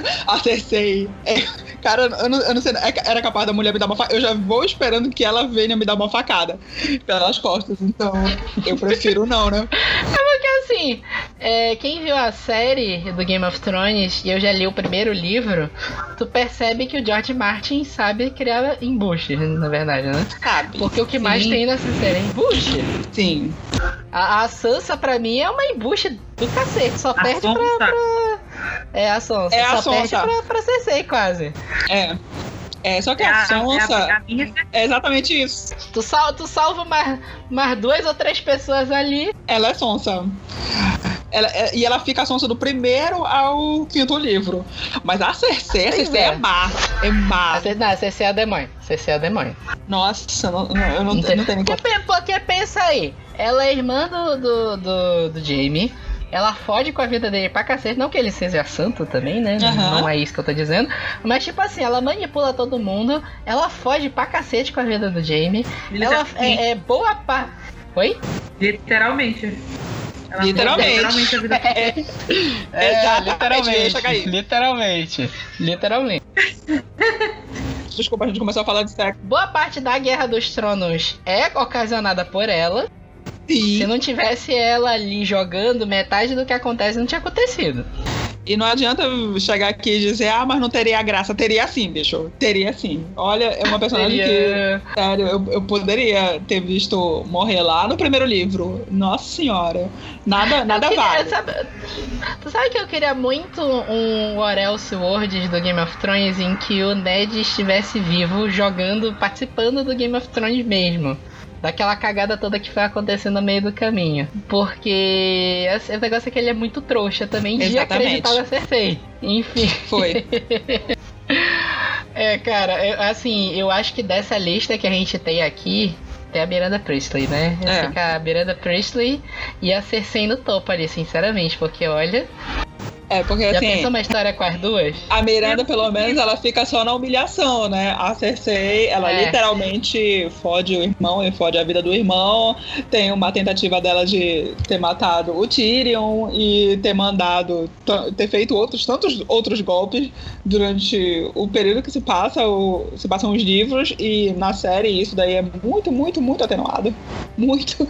a Cersei. é- cara, eu não, eu não sei. é- Era capaz da mulher me dar uma facada. Eu já vou esperando que ela venha me dar uma facada pelas costas. Então, eu prefiro não, né? Porque assim, é, quem viu a série do Game of Thrones e eu já li o primeiro livro, tu percebe que o George Martin sabe criar embuste, na verdade, né? Sabe? Porque o que mais Sim. tem nessa série é embuste. Sim. A, a Sansa, pra mim, é uma embuste do cacete. Só A perde pra, pra. É a Sansa. É a Só Sansa. pra, pra Cersei, quase. É. É, só que É a a, Sansa é a, a minha é exatamente isso. Tu, sal, tu salva mais, mais duas ou três pessoas ali. Ela é sonsa. Ela, é- e ela fica sonsa do primeiro ao quinto livro. Mas a Cersei, a Cersei é. é. má. É má. A, não, a Cersei é a demônio. Cersei é a demônio. Nossa, não, não, eu não, não tenho nem porque, pe- porque pensa aí, ela é irmã do, do, do, do Jamie. Ela fode com a vida dele pra cacete. Não que ele seja santo também, né? Aham. Não é isso que eu tô dizendo. Mas, tipo assim, ela manipula todo mundo. Ela fode pra cacete com a vida do Jamie. Ela Literalmente. é, é boa parte. Oi? Literalmente. Ela Literalmente. literalmente a vida É, Exatamente, literalmente. deixa cair. Literalmente. Literalmente. Desculpa, a gente começou a falar de sexo. Boa parte da Guerra dos Tronos é ocasionada por ela. Se não tivesse ela ali jogando, metade do que acontece não tinha acontecido. E não adianta chegar aqui e dizer, ah, mas não teria graça. Teria sim, bicho. Teria sim. Olha, é uma personagem que. Seria- Sério, eu, eu poderia ter visto morrer lá no primeiro livro. Nossa senhora. Nada, nada queria- vale. sabe- tu sabe que eu queria muito um What Else Worlds do Game of Thrones em que o Ned estivesse vivo jogando, participando do Game of Thrones mesmo. Daquela cagada toda que foi acontecendo no meio do caminho. Porque esse esse negócio é que ele é muito trouxa também de Exatamente. acreditar na Cersei. Enfim. Foi. É, cara, eu- assim, eu acho que dessa lista que a gente tem aqui, tem a Miranda Priestley, né? É. Fica a Miranda Priestley e a Cersei no topo ali, sinceramente, porque olha, É, porque já assim. pensou uma história com as duas? A Miranda, pelo menos, ela fica só na humilhação, né? A Cersei, ela É. literalmente fode o irmão e fode a vida do irmão. Tem uma tentativa dela de ter matado o Tyrion e ter mandado, ter feito outros tantos outros golpes durante o período que se passa, o, se passam os livros e na série isso daí é muito, muito, muito atenuado. Muito.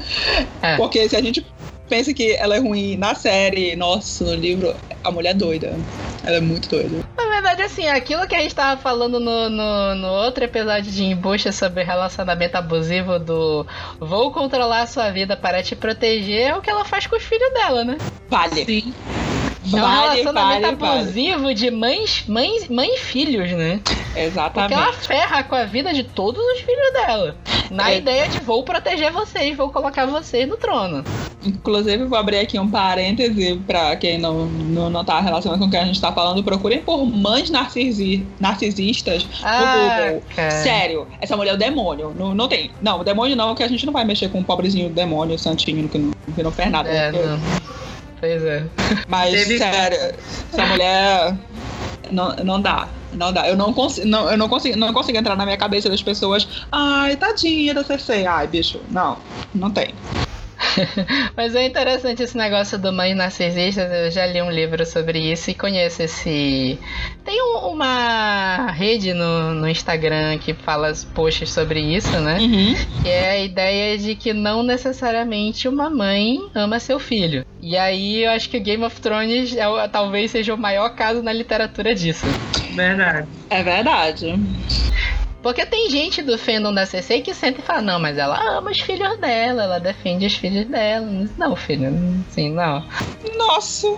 É. Porque se a gente pensa que ela é ruim na série, nossa, no livro, a mulher é doida. Ela é muito doida. Na verdade, assim, aquilo que a gente tava falando no, no, no outro episódio de embucha sobre relacionamento abusivo do vou controlar a sua vida para te proteger é o que ela faz com os filhos dela, né? Vale. Sim. É um Vale, relacionamento vale, abusivo de mães, mães, mãe e filhos, né? Porque Exatamente. ela ferra com a vida de todos os filhos dela. Na É. ideia de vou proteger vocês, vou colocar vocês no trono. Inclusive, vou abrir aqui um parêntese pra quem não, não, não tá relacionado com o que a gente tá falando. Procurem por mães narcisi narcisistas Ah, no Google. cara. Sério, essa mulher é o demônio. Não, não tem. Não, o demônio não, que a gente não vai mexer com o pobrezinho demônio, santinho, que não, que não fez nada. É, né? não. Pois é. Mas, Teve- sério, essa mulher não, não dá. Não dá. Eu não consigo, não, eu não consigo, não consigo entrar na minha cabeça das pessoas. Ai, tadinha da CC. Ai, bicho. Não, não tem. Mas é interessante esse negócio do mães narcisistas. Eu já li um livro sobre isso e conheço esse. Tem um- uma rede no, no Instagram que fala posts sobre isso, né? Uhum. Que é a ideia de que não necessariamente uma mãe ama seu filho. E aí eu acho que Game of Thrones é talvez seja o maior caso na literatura disso. Verdade. É verdade. Porque tem gente do fandom da CC que sempre fala, não, mas ela ama os filhos dela, ela defende os filhos dela. Não, filho, assim, não. Nossa.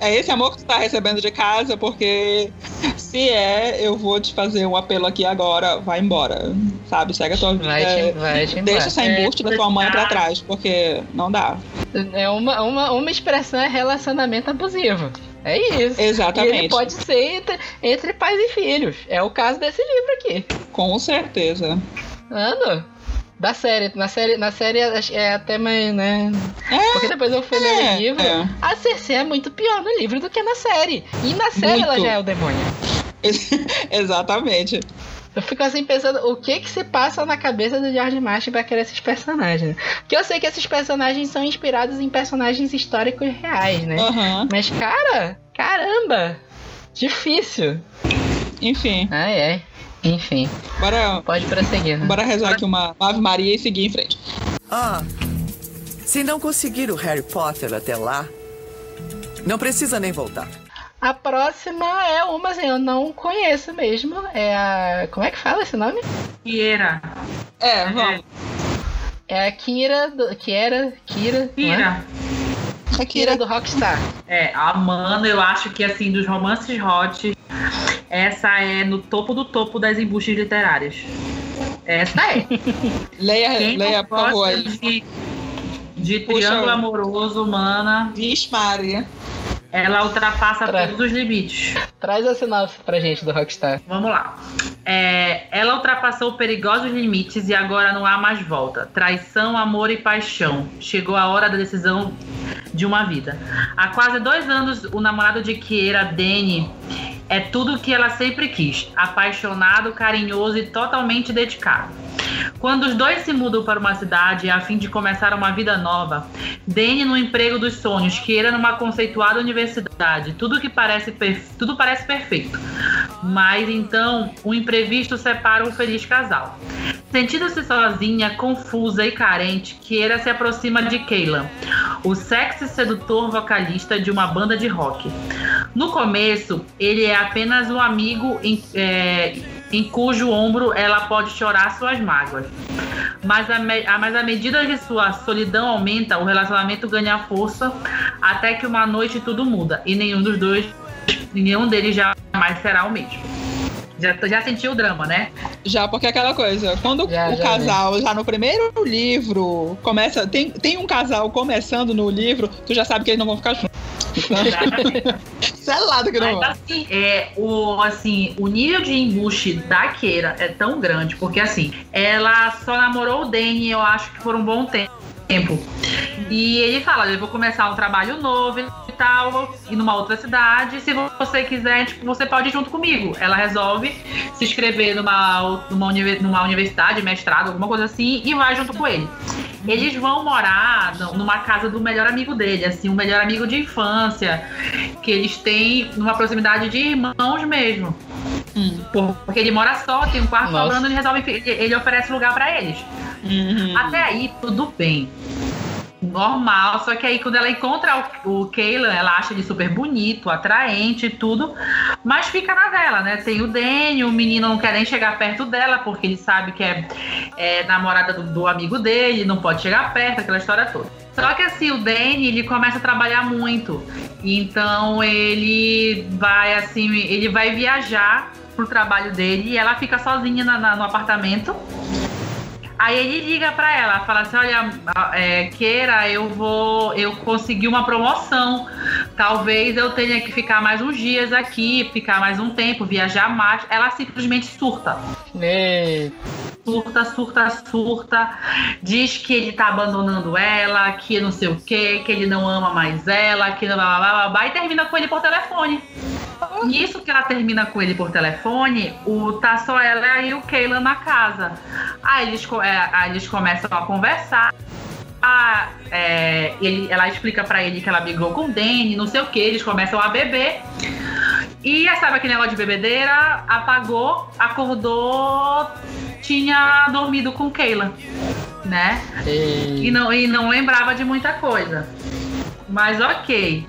É esse amor que tu tá recebendo de casa, porque se é, eu vou te fazer um apelo aqui agora, vai embora. Sabe? Segue a tua vida. Vai te, vai te. Deixa essa embuste da tua mãe pra trás, porque não dá. É uma, uma, uma expressão é relacionamento abusivo. É isso. E Exatamente. ele pode ser entre, entre pais e filhos. É o caso desse livro aqui. Com certeza. Ando. Da série. Na série, na série que é até mais, né? É, Porque depois eu fui ler é, o livro. é. A Cersei é muito pior no livro do que na série. E na série ela Muito. já é o demônio. Exatamente. Eu fico assim pensando o que que se passa na cabeça do George Martin pra criar esses personagens. Porque eu sei que esses personagens são inspirados em personagens históricos reais, né? Aham. Mas, cara, caramba! Difícil. Enfim, Ai, ai. Enfim, bora, pode prosseguir. né? bora rezar aqui uma Ave Maria e seguir em frente. Ah, se não conseguir o Harry Potter até lá, não precisa nem voltar. A próxima é uma, assim, eu não conheço mesmo. É a. Como é que fala esse nome? Kira. É, vamos. É a Kira do. Kira. Kira. é? Kira. Shakira. Kira do Rockstar. É, a Mana, eu acho que assim, dos romances hot, essa é no topo do topo das embustes literárias. Essa é. Leia, Quem leia, por favor. de, de Puxa. triângulo amoroso, Mana, Vixe, Maria. Ela ultrapassa Tra- todos os limites. Traz a sinopse pra gente do Rockstar. Vamos lá. É, ela ultrapassou perigosos limites e agora não há mais volta. Traição, amor e paixão. Chegou a hora da decisão de uma vida. Há quase dois anos, o namorado de Kiera, Danny, é tudo o que ela sempre quis. Apaixonado, carinhoso e totalmente dedicado. Quando os dois se mudam para uma cidade a fim de começar uma vida nova, Danny no emprego dos sonhos, Kiera numa conceituada universidade, tudo que parece tudo parece perfeito. Mas então, um imprevisto separa o feliz casal. Sentindo-se sozinha, confusa e carente, Kiera se aproxima de Kaylan, o sexy sedutor vocalista de uma banda de rock. No começo, ele é apenas um amigo em, é, em cujo ombro ela pode chorar suas mágoas. Mas me- a- mas à medida que sua solidão aumenta, o relacionamento ganha força até que uma noite tudo muda e nenhum dos dois, nenhum deles jamais será o mesmo. Já, já sentiu o drama, né? Já, porque é aquela coisa, quando Já, o já casal, já no primeiro livro, começa. Tem, tem um casal começando no livro, tu já sabe que eles não vão ficar juntos. Selado que não Mas assim, é, o, assim, o nível de embuste da Keira é tão grande, porque assim, ela só namorou o Danny, eu acho que por um bom te- tempo. E ele fala, eu vou começar um trabalho novo e tal, e numa outra cidade, se você quiser, tipo, você pode ir junto comigo. Ela resolve se inscrever numa, numa, numa universidade, mestrado, alguma coisa assim, e vai junto com ele. Eles vão morar numa casa do melhor amigo dele, assim, um melhor amigo de infância, que eles têm numa proximidade de irmãos mesmo. Hum. Por- Porque ele mora só, tem um quarto Nossa. sobrando, ele resolve, ele, oferece lugar pra eles. Uhum. Até aí, tudo bem. normal, só que aí quando ela encontra o, o Kaylan, ela acha ele super bonito, atraente e tudo, mas fica na dela, né? Tem o Danny, o menino não quer nem chegar perto dela, porque ele sabe que é, é namorada do, do amigo dele, não pode chegar perto, aquela história toda. Só que assim, o Danny, ele começa a trabalhar muito. Então ele vai assim, ele vai viajar pro trabalho dele e ela fica sozinha na, na, no apartamento. Aí ele liga para ela, fala assim, olha, é, Queira, eu vou, eu consegui uma promoção. Talvez eu tenha que ficar mais uns dias aqui, ficar mais um tempo, viajar mais. Ela simplesmente surta. Surta, surta, surta. Diz que ele tá abandonando ela, que não sei o que, que ele não ama mais ela, que blá blá blá, blá e termina com ele por telefone. Nisso que ela termina com ele por telefone, o tá só ela e o Kayla na casa. Aí eles, é, aí eles começam a conversar. Ah, é, ele, ela explica para ele que ela brigou com o Danny, não sei o que, eles começam a beber. E sabe aquele negócio de bebedeira? Apagou, acordou, tinha dormido com Keila, né? E não, e não lembrava de muita coisa. Mas ok.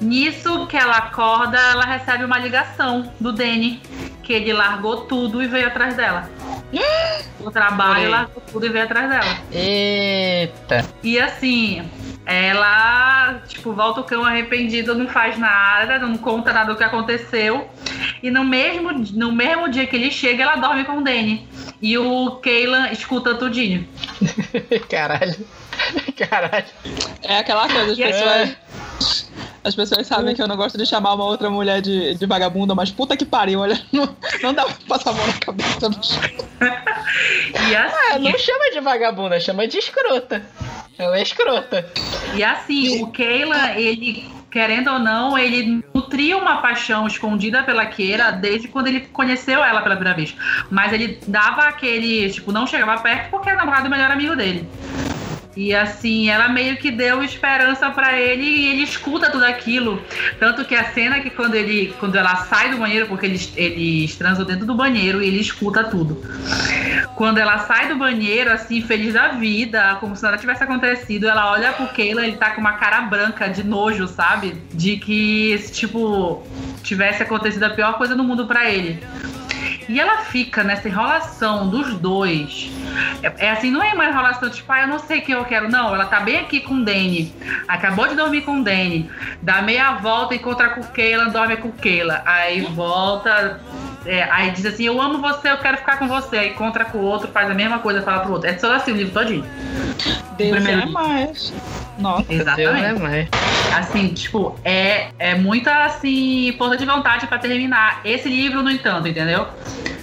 Nisso que ela acorda, ela recebe uma ligação do Danny, que ele largou tudo e veio atrás dela. O trabalho, largou tudo e veio atrás dela. Eita. E assim, ela, tipo, volta o cão arrependido, não faz nada, não conta nada do que aconteceu. E no mesmo, no mesmo dia que ele chega, ela dorme com o Danny. E o Kaylan escuta tudinho. Caralho. Caralho. É aquela coisa, as E pessoas. As pessoas sabem que eu não gosto de chamar uma outra mulher de, de vagabunda, mas puta que pariu, olha. Não, não dá pra passar a mão na cabeça. E Ah, assim, não chama de vagabunda, chama de escrota. Ela é escrota. E assim, o Keila, ele, querendo ou não, ele nutria uma paixão escondida pela Keira desde quando ele conheceu ela pela primeira vez. Mas ele dava aquele, tipo, não chegava perto porque era namorado do melhor amigo dele. E assim, ela meio que deu esperança pra ele e ele escuta tudo aquilo. Tanto que a cena que quando ele, quando ela sai do banheiro, porque eles, eles transam dentro do banheiro e ele escuta tudo. Quando ela sai do banheiro, assim, feliz da vida, como se nada tivesse acontecido, ela olha pro Keila, ele tá com uma cara branca de nojo, sabe? De que, tipo, tivesse acontecido a pior coisa no mundo pra ele. E ela fica nessa enrolação dos dois. É, é assim, não é uma enrolação tipo, ah, eu não sei o que eu quero. Não, ela tá bem aqui com o Danny. Acabou de dormir com o Danny. Dá meia volta, encontra com o Keila, dorme com o Keila. Aí volta. é, aí diz assim, eu amo você, eu quero ficar com você. Aí encontra com o outro, faz a mesma coisa, fala pro outro. É só assim o livro todinho. Deus Primeiro é dia. mais. Nossa. Deus é Exatamente. mais. Assim, tipo, é, é muita, assim, força de vontade pra terminar. Esse livro, no entanto, entendeu?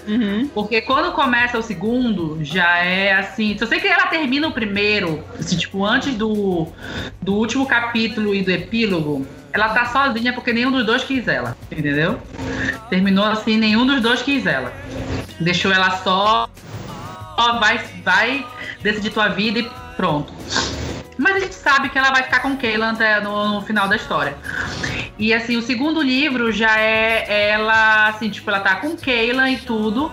Uhum. Porque quando começa o segundo, já é assim. Se eu sei que ela termina o primeiro, assim, tipo, antes do, do último capítulo e do epílogo, ela tá sozinha porque nenhum dos dois quis ela, entendeu? Terminou assim, nenhum dos dois quis ela. Deixou ela só, só vai, vai decidir tua vida e pronto. Mas a gente sabe que ela vai ficar com Kayla até no, no final da história. E assim, o segundo livro já é ela, assim, tipo, ela tá com Kayla e tudo.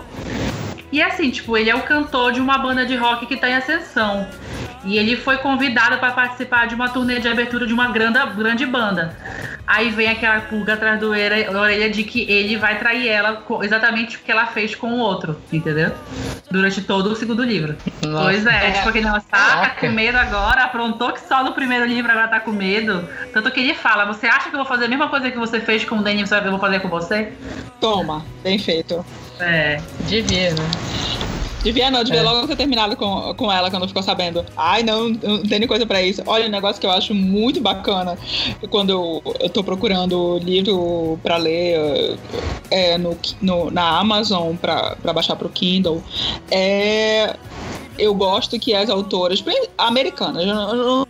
E assim, tipo, ele é o cantor de uma banda de rock que tá em ascensão. E ele foi convidado para participar de uma turnê de abertura de uma grande, grande banda. Aí vem aquela pulga atrás do orelha, da orelha de que ele vai trair ela exatamente o que ela fez com o outro, entendeu? Durante todo o segundo livro. Nossa. Pois é, tipo aquele negócio, ah, tá com medo agora, aprontou que só no primeiro livro agora tá com medo. Tanto que ele fala, você acha que eu vou fazer a mesma coisa que você fez com o Danny, eu vou fazer com você? Toma, bem feito. É. Devia, né? Devia não, devia É. logo ter terminado com, com ela quando ficou sabendo. Ai, não, não tem nem coisa pra isso. Olha, um negócio que eu acho muito bacana quando eu, eu tô procurando livro pra ler é, no, no- na Amazon pra, pra baixar pro Kindle. É, eu gosto que as autoras, americanas, eu não, eu não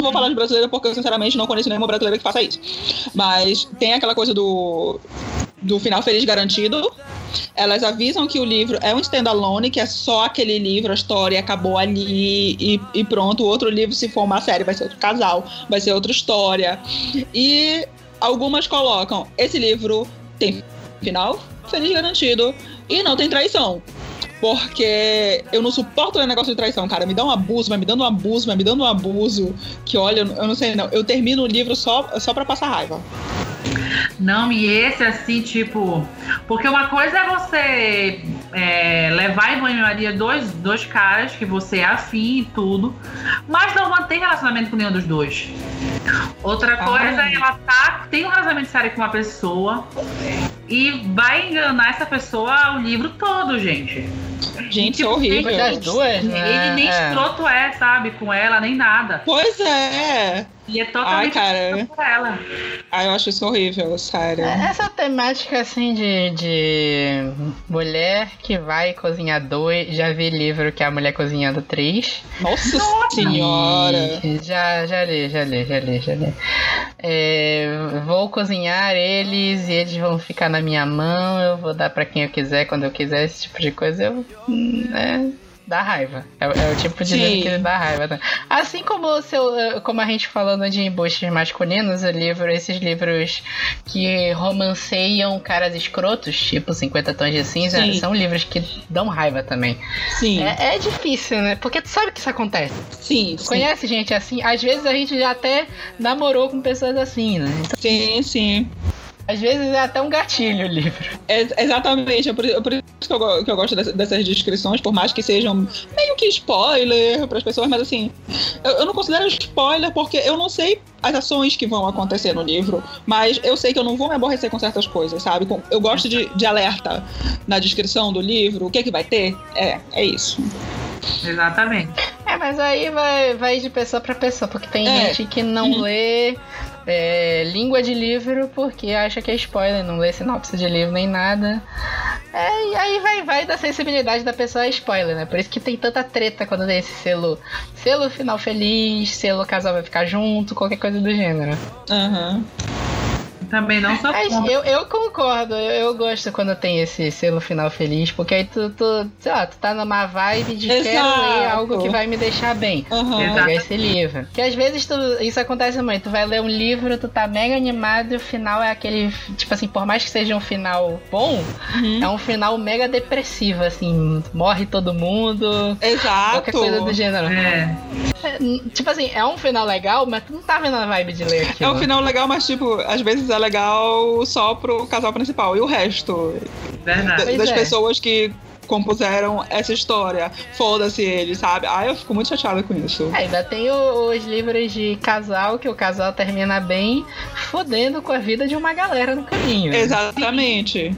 vou falar de brasileira porque eu sinceramente não conheço nenhuma brasileira que faça isso. Mas tem aquela coisa do, do final feliz garantido. Elas avisam que o livro é um standalone, que é só aquele livro, a história acabou ali e, e pronto. O outro livro, se for uma série, vai ser outro casal, vai ser outra história. E algumas colocam: esse livro tem final feliz garantido e não tem traição. Porque eu não suporto o negócio de traição, cara. Me dá um abuso, vai me dando um abuso, vai me dando um abuso. Que olha, eu não sei não. Eu termino o livro só, só pra passar raiva. Não, e esse assim, tipo. Porque uma coisa é você é, levar em banho-maria dois, dois caras que você é afim e tudo, mas não mantém relacionamento com nenhum dos dois. Outra coisa é ela tá, tem um relacionamento sério com uma pessoa e vai enganar essa pessoa o livro todo, gente. Gente, Tipo, é horrível. ele- Das duas, né? Ele nem É. escroto é, sabe, com ela, nem nada. Pois é. E é Ai, totalmente cara. por ela. Ai, eu acho isso horrível, sério. Essa temática assim de, de mulher que vai cozinhar dois. Já vi livro que é a mulher cozinhando três. Nossa senhora. E Já, já li, já li, já li, já li. É, vou cozinhar eles e eles vão ficar na minha mão. Eu vou dar pra quem eu quiser, quando eu quiser, esse tipo de coisa. Eu. Hum, É, dá raiva. É, é o tipo de Sim. livro que dá raiva. né? Assim como o seu, como a gente falando de embuste masculinos, o livro, esses livros que romanceiam caras escrotos, tipo 50 tons de cinza, Sim. são livros que dão raiva também. Sim, É, é difícil, né? Porque tu sabe que isso acontece. sim, sim. Conhece gente assim? Às vezes a gente já até namorou com pessoas assim, né? Então, Sim, sim. Às vezes é até um gatilho o livro. É, exatamente, é por, é por isso que eu, que eu gosto dessa- dessas descrições, por mais que sejam meio que spoiler para as pessoas, mas assim, eu, eu não considero spoiler porque eu não sei as ações que vão acontecer no livro, mas eu sei que eu não vou me aborrecer com certas coisas, sabe? Eu gosto de, de alerta na descrição do livro, o que é que vai ter? É, é isso. Exatamente. É, mas aí vai, vai de pessoa pra pessoa, porque tem É. gente que não lê é, língua de livro porque acha que é spoiler, não lê sinopse de livro nem nada. É, e aí vai, vai da sensibilidade da pessoa a spoiler, né? Por isso que tem tanta treta quando tem esse selo. Selo final feliz, selo casal vai ficar junto, qualquer coisa do gênero. Aham. Também não sou Mas contra. eu, eu concordo, eu, eu gosto quando tem esse selo final feliz, porque aí tu, tu, sei lá, tu tá numa vibe de quero Exato. ler algo que vai me deixar bem. Vou Exato. pegar esse livro. Que às vezes tu, isso acontece muito, tu vai ler um livro, tu tá mega animado e o final é aquele, tipo assim, por mais que seja um final bom, Uhum. é um final mega depressivo, assim, morre todo mundo, Exato. qualquer coisa do gênero. É, É, tipo assim, é um final legal, mas tu não tá vendo a vibe de ler É aquilo. um final legal, mas tipo, às vezes é legal só pro casal principal. E o resto verdade. da- Pois das é. pessoas que compuseram essa história. Foda-se eles, sabe? Ai, eu fico muito chateada com isso. É, Ainda tem o- os livros de casal, que o casal termina bem, fodendo com a vida de uma galera no caminho. Exatamente.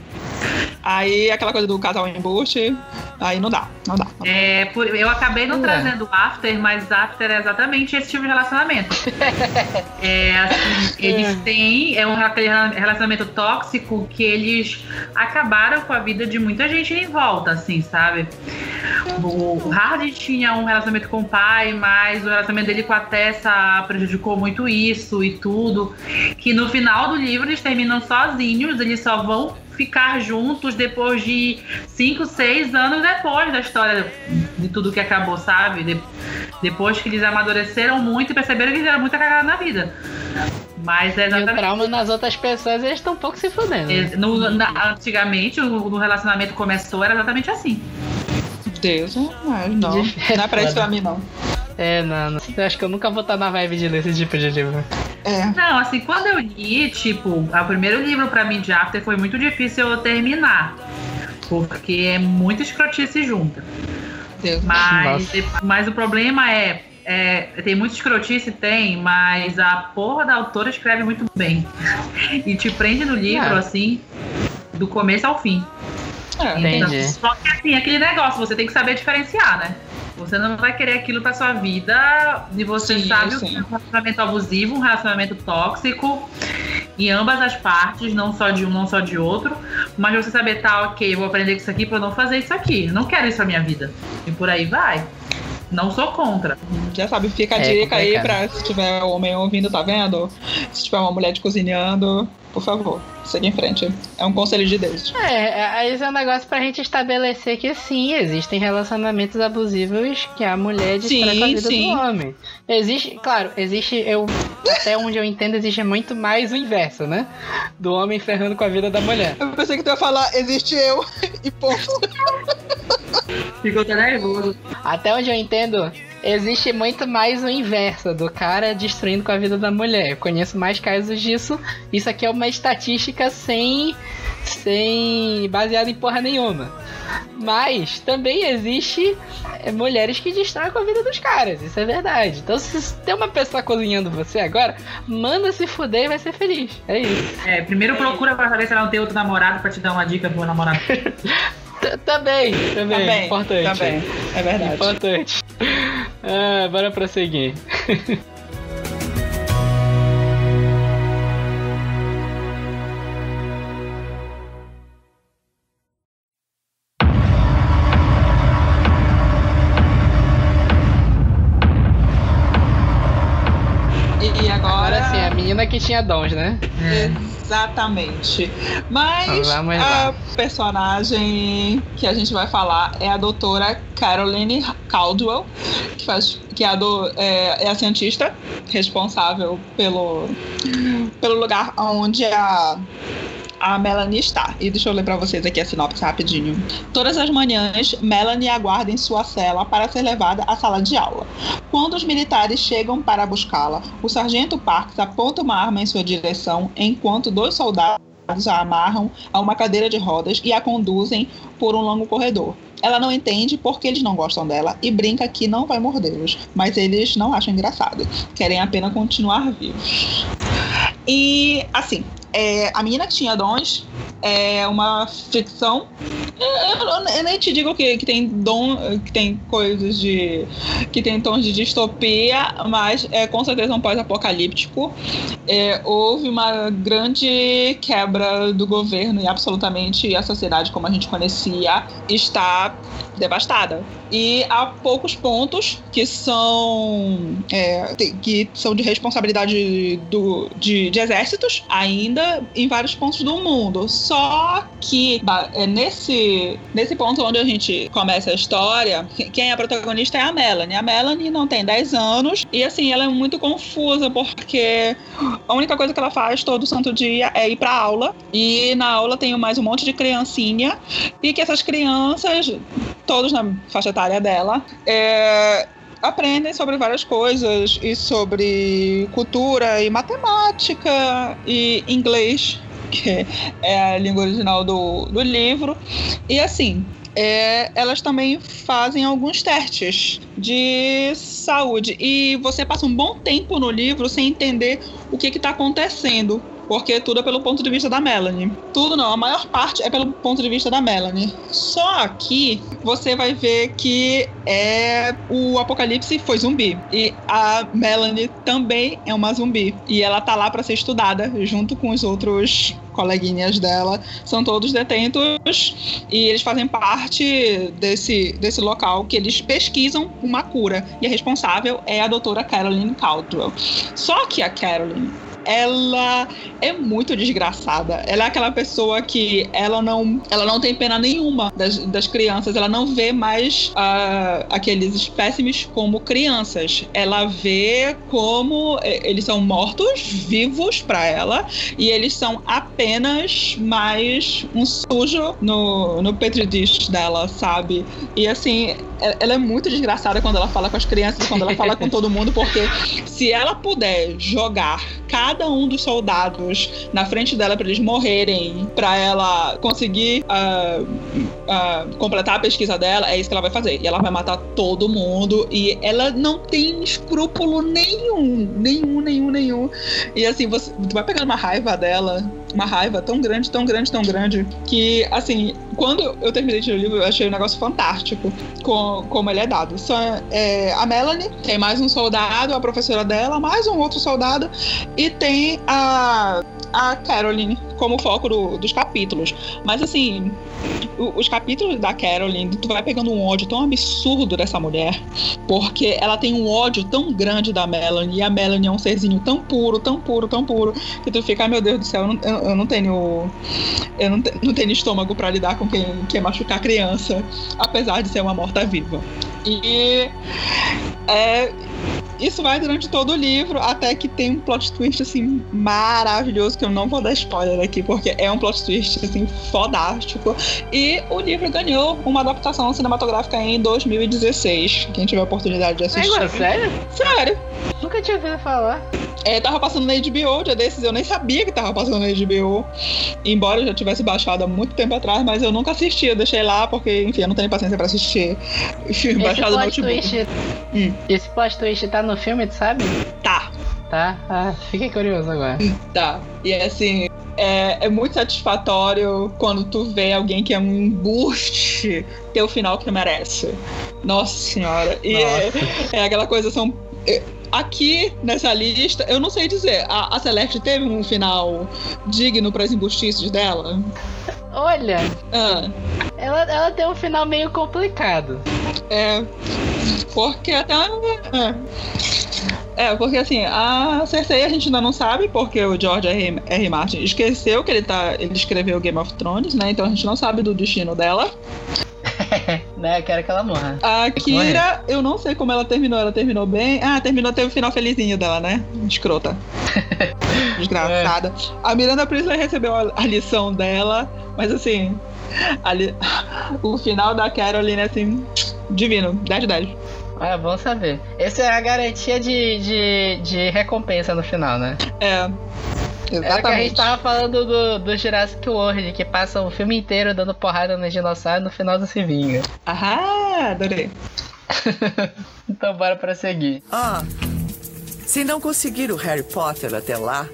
Aí aquela coisa do casal embuste, aí não dá, não dá. É, por- eu acabei não É. trazendo After, mas After é exatamente esse tipo de relacionamento. É, assim, eles têm é um aquele relacionamento tóxico que eles acabaram com a vida de muita gente em volta, assim, sabe? O Hardy tinha um relacionamento com o pai, mas o relacionamento dele com a Tessa prejudicou muito isso e tudo. Que no final do livro eles terminam sozinhos, eles só vão ficar juntos depois de 5, 6 anos depois da história de tudo que acabou, sabe? De- depois que eles amadureceram muito e perceberam que fizeram muita cagada na vida. Mas é E o exatamente. trauma nas outras pessoas, eles estão um pouco se fodendo. é, no- na- antigamente, o, o relacionamento começou, era exatamente assim. Deus, mas não. Não é pra isso pra mim, não. É, não, não. Eu acho que eu nunca vou estar na vibe de ler esse tipo de livro. É. Não, assim, quando eu li, tipo, o primeiro livro pra mim de After foi muito difícil eu terminar. Porque é muito escrotice junta. Deus. Mas, mas o problema é, é, Tem muito escrotice, tem, mas a porra da autora escreve muito bem. E te prende no livro, É. assim, do começo ao fim. É. Entendi. Só que assim, aquele negócio, você tem que saber diferenciar, né? Você não vai querer aquilo pra sua vida e você Sim, sabe o sim. que é um relacionamento abusivo, um relacionamento tóxico em ambas as partes, não só de um, não só de outro, mas você saber, tá, ok, vou aprender com isso aqui pra eu não fazer isso aqui. Não quero isso pra minha vida. E por aí vai. Não sou contra. Já sabe, fica a É dica aí complicado. pra se tiver homem ouvindo, tá vendo? Se tiver uma mulher te cozinhando, por favor, segue em frente. É um conselho de Deus. É, é, esse é um negócio pra gente estabelecer que sim, existem relacionamentos abusivos que a mulher destrói Sim, com a vida sim. do homem. Existe, claro, existe, eu até onde eu entendo, existe muito mais o inverso, né? Do homem ferrando com a vida da mulher. Eu pensei que tu ia falar, existe eu, e ponto. Ficou até nervoso. Até onde eu entendo, existe muito mais o inverso do cara destruindo com a vida da mulher. Eu conheço mais casos disso. Isso aqui é uma estatística sem, sem baseada em porra nenhuma. Mas também existe mulheres que destroem com a vida dos caras. Isso é verdade. Então, se tem uma pessoa cozinhando você agora, manda se fuder e vai ser feliz. É isso. É, primeiro procura pra saber se ela não tem outro namorado pra te dar uma dica pro namorado. Também, também, importante. também. É verdade. Importante. Ah, bora prosseguir. tinha dons, né? Exatamente. Mas Vamos a personagem que a gente vai falar é a doutora Caroline Caldwell, que, faz, que é, a do, é, é a cientista responsável pelo, pelo lugar onde a a Melanie está. E deixa eu ler para vocês aqui a sinopse rapidinho. Todas as manhãs, Melanie aguarda em sua cela para ser levada à sala de aula. Quando os militares chegam para buscá-la, o sargento Parks aponta uma arma em sua direção, enquanto dois soldados a amarram a uma cadeira de rodas e a conduzem por um longo corredor. Ela não entende porque eles não gostam dela e brinca que não vai mordê-los, mas eles não acham engraçado. Querem apenas continuar vivos. E, assim, é, a menina que tinha dons é uma ficção. Eu, eu- eu nem te digo que, que tem dom, que tem coisas de. que tem tons de distopia, mas é com certeza um pós-apocalíptico. É, houve uma grande quebra do governo e absolutamente a sociedade como a gente conhecia está devastada. E há poucos pontos que são é, que são de responsabilidade do, de, de exércitos ainda em vários pontos do mundo. Só que é nesse, nesse ponto onde a gente começa a história, que- quem é a protagonista é a Melanie. A Melanie não tem 10 anos e assim, ela é muito confusa porque a única coisa que ela faz todo santo dia é ir pra aula. E na aula tem mais um monte de criancinha. E que essas crianças, todos na faixa etária dela, é, aprendem sobre várias coisas. E sobre cultura e matemática e inglês, que é a língua original do, do livro. E assim. é, elas também fazem alguns testes de saúde e você passa um bom tempo no livro sem entender o que está acontecendo. Porque tudo é pelo ponto de vista da Melanie. Tudo não, a maior parte é pelo ponto de vista da Melanie. Só que você vai ver que é o apocalipse foi zumbi. E a Melanie também é uma zumbi. E ela tá lá para ser estudada junto com os outros coleguinhas dela. São todos detentos e eles fazem parte desse, desse local que eles pesquisam uma cura. E a responsável é a doutora Caroline Caldwell. Só que a Caroline ela é muito desgraçada. Ela é aquela pessoa que ela não, ela não tem pena nenhuma das, das crianças. Ela não vê mais ah, aqueles espécimes como crianças. Ela vê como eles são mortos vivos para ela e eles são apenas mais um sujo no, no petri dish dela, sabe? E assim, ela é muito desgraçada quando ela fala com as crianças, quando ela fala com todo mundo, porque se ela puder jogar cada um dos soldados na frente dela para eles morrerem, para ela conseguir ah, ah, completar a pesquisa dela, é isso que ela vai fazer. E ela vai matar todo mundo e ela não tem escrúpulo nenhum, nenhum, nenhum, nenhum. E assim, você tu vai pegando uma raiva dela, uma raiva tão grande, tão grande, tão grande, que assim, quando eu terminei de ler o livro, eu achei um negócio fantástico com, como ele é dado. Só, é, a Melanie tem mais um soldado, a professora dela, mais um outro soldado, e tem a, a Caroline como foco do- dos capítulos. Mas assim, os capítulos da Caroline, tu vai pegando um ódio tão absurdo dessa mulher, porque ela tem um ódio tão grande da Melanie, e a Melanie é um serzinho tão puro, tão puro, tão puro, que tu fica, ai meu Deus do céu, eu não, eu- não tenho. Eu não, não tenho estômago pra lidar com quem quer machucar criança, apesar de ser uma morta-viva. E é, isso vai durante todo o livro, até que tem um plot twist, assim, maravilhoso, que eu não vou dar spoiler aqui, porque é um plot twist, assim, fodástico. E o livro ganhou uma adaptação cinematográfica em 2016. Quem tiver a oportunidade de assistir. É, sério? Sério. Nunca tinha ouvido falar. É, tava passando na HBO, dia desses, eu nem sabia que tava passando na HBO. Embora eu já tivesse baixado há muito tempo atrás, mas eu nunca assisti, eu deixei lá, porque, enfim, eu não tenho paciência pra assistir filme Esse baixado no notebook. twist, Hum. esse plot twist tá no filme, tu sabe? Tá. Tá? Ah, fiquei curioso agora. Tá. E assim, é, é muito satisfatório quando tu vê alguém que é um embuste ter o final que merece. Nossa senhora. E é, é aquela coisa, são. é, Aqui nessa lista, eu não sei dizer, a, a Celeste teve um final digno para as embustices dela? Olha, Ah, ela, ela tem um final meio complicado. é. Porque até. É. É, porque assim, a Cersei a gente ainda não sabe, porque o George R. R. Martin esqueceu que ele, tá, ele escreveu Game of Thrones, né? Então a gente não sabe do destino dela. né? Quero que ela morra. A Kira, eu não sei como ela terminou. Ela terminou bem. Ah, terminou, teve o final felizinho dela, né? Escrota. Desgraçada. A Miranda Priestley recebeu a, lição dela, mas assim, li- o final da Caroline, assim, divino. 10 de 10. Ah, bom saber. Essa é a garantia de, de, de recompensa no final, né? É. Era que a gente Exatamente. tava falando do, do Jurassic World, que passa o filme inteiro dando porrada nos dinossauros e no final se vinga. Ahá, adorei. Então bora prosseguir. Ah, se não conseguir o Harry Potter até lá,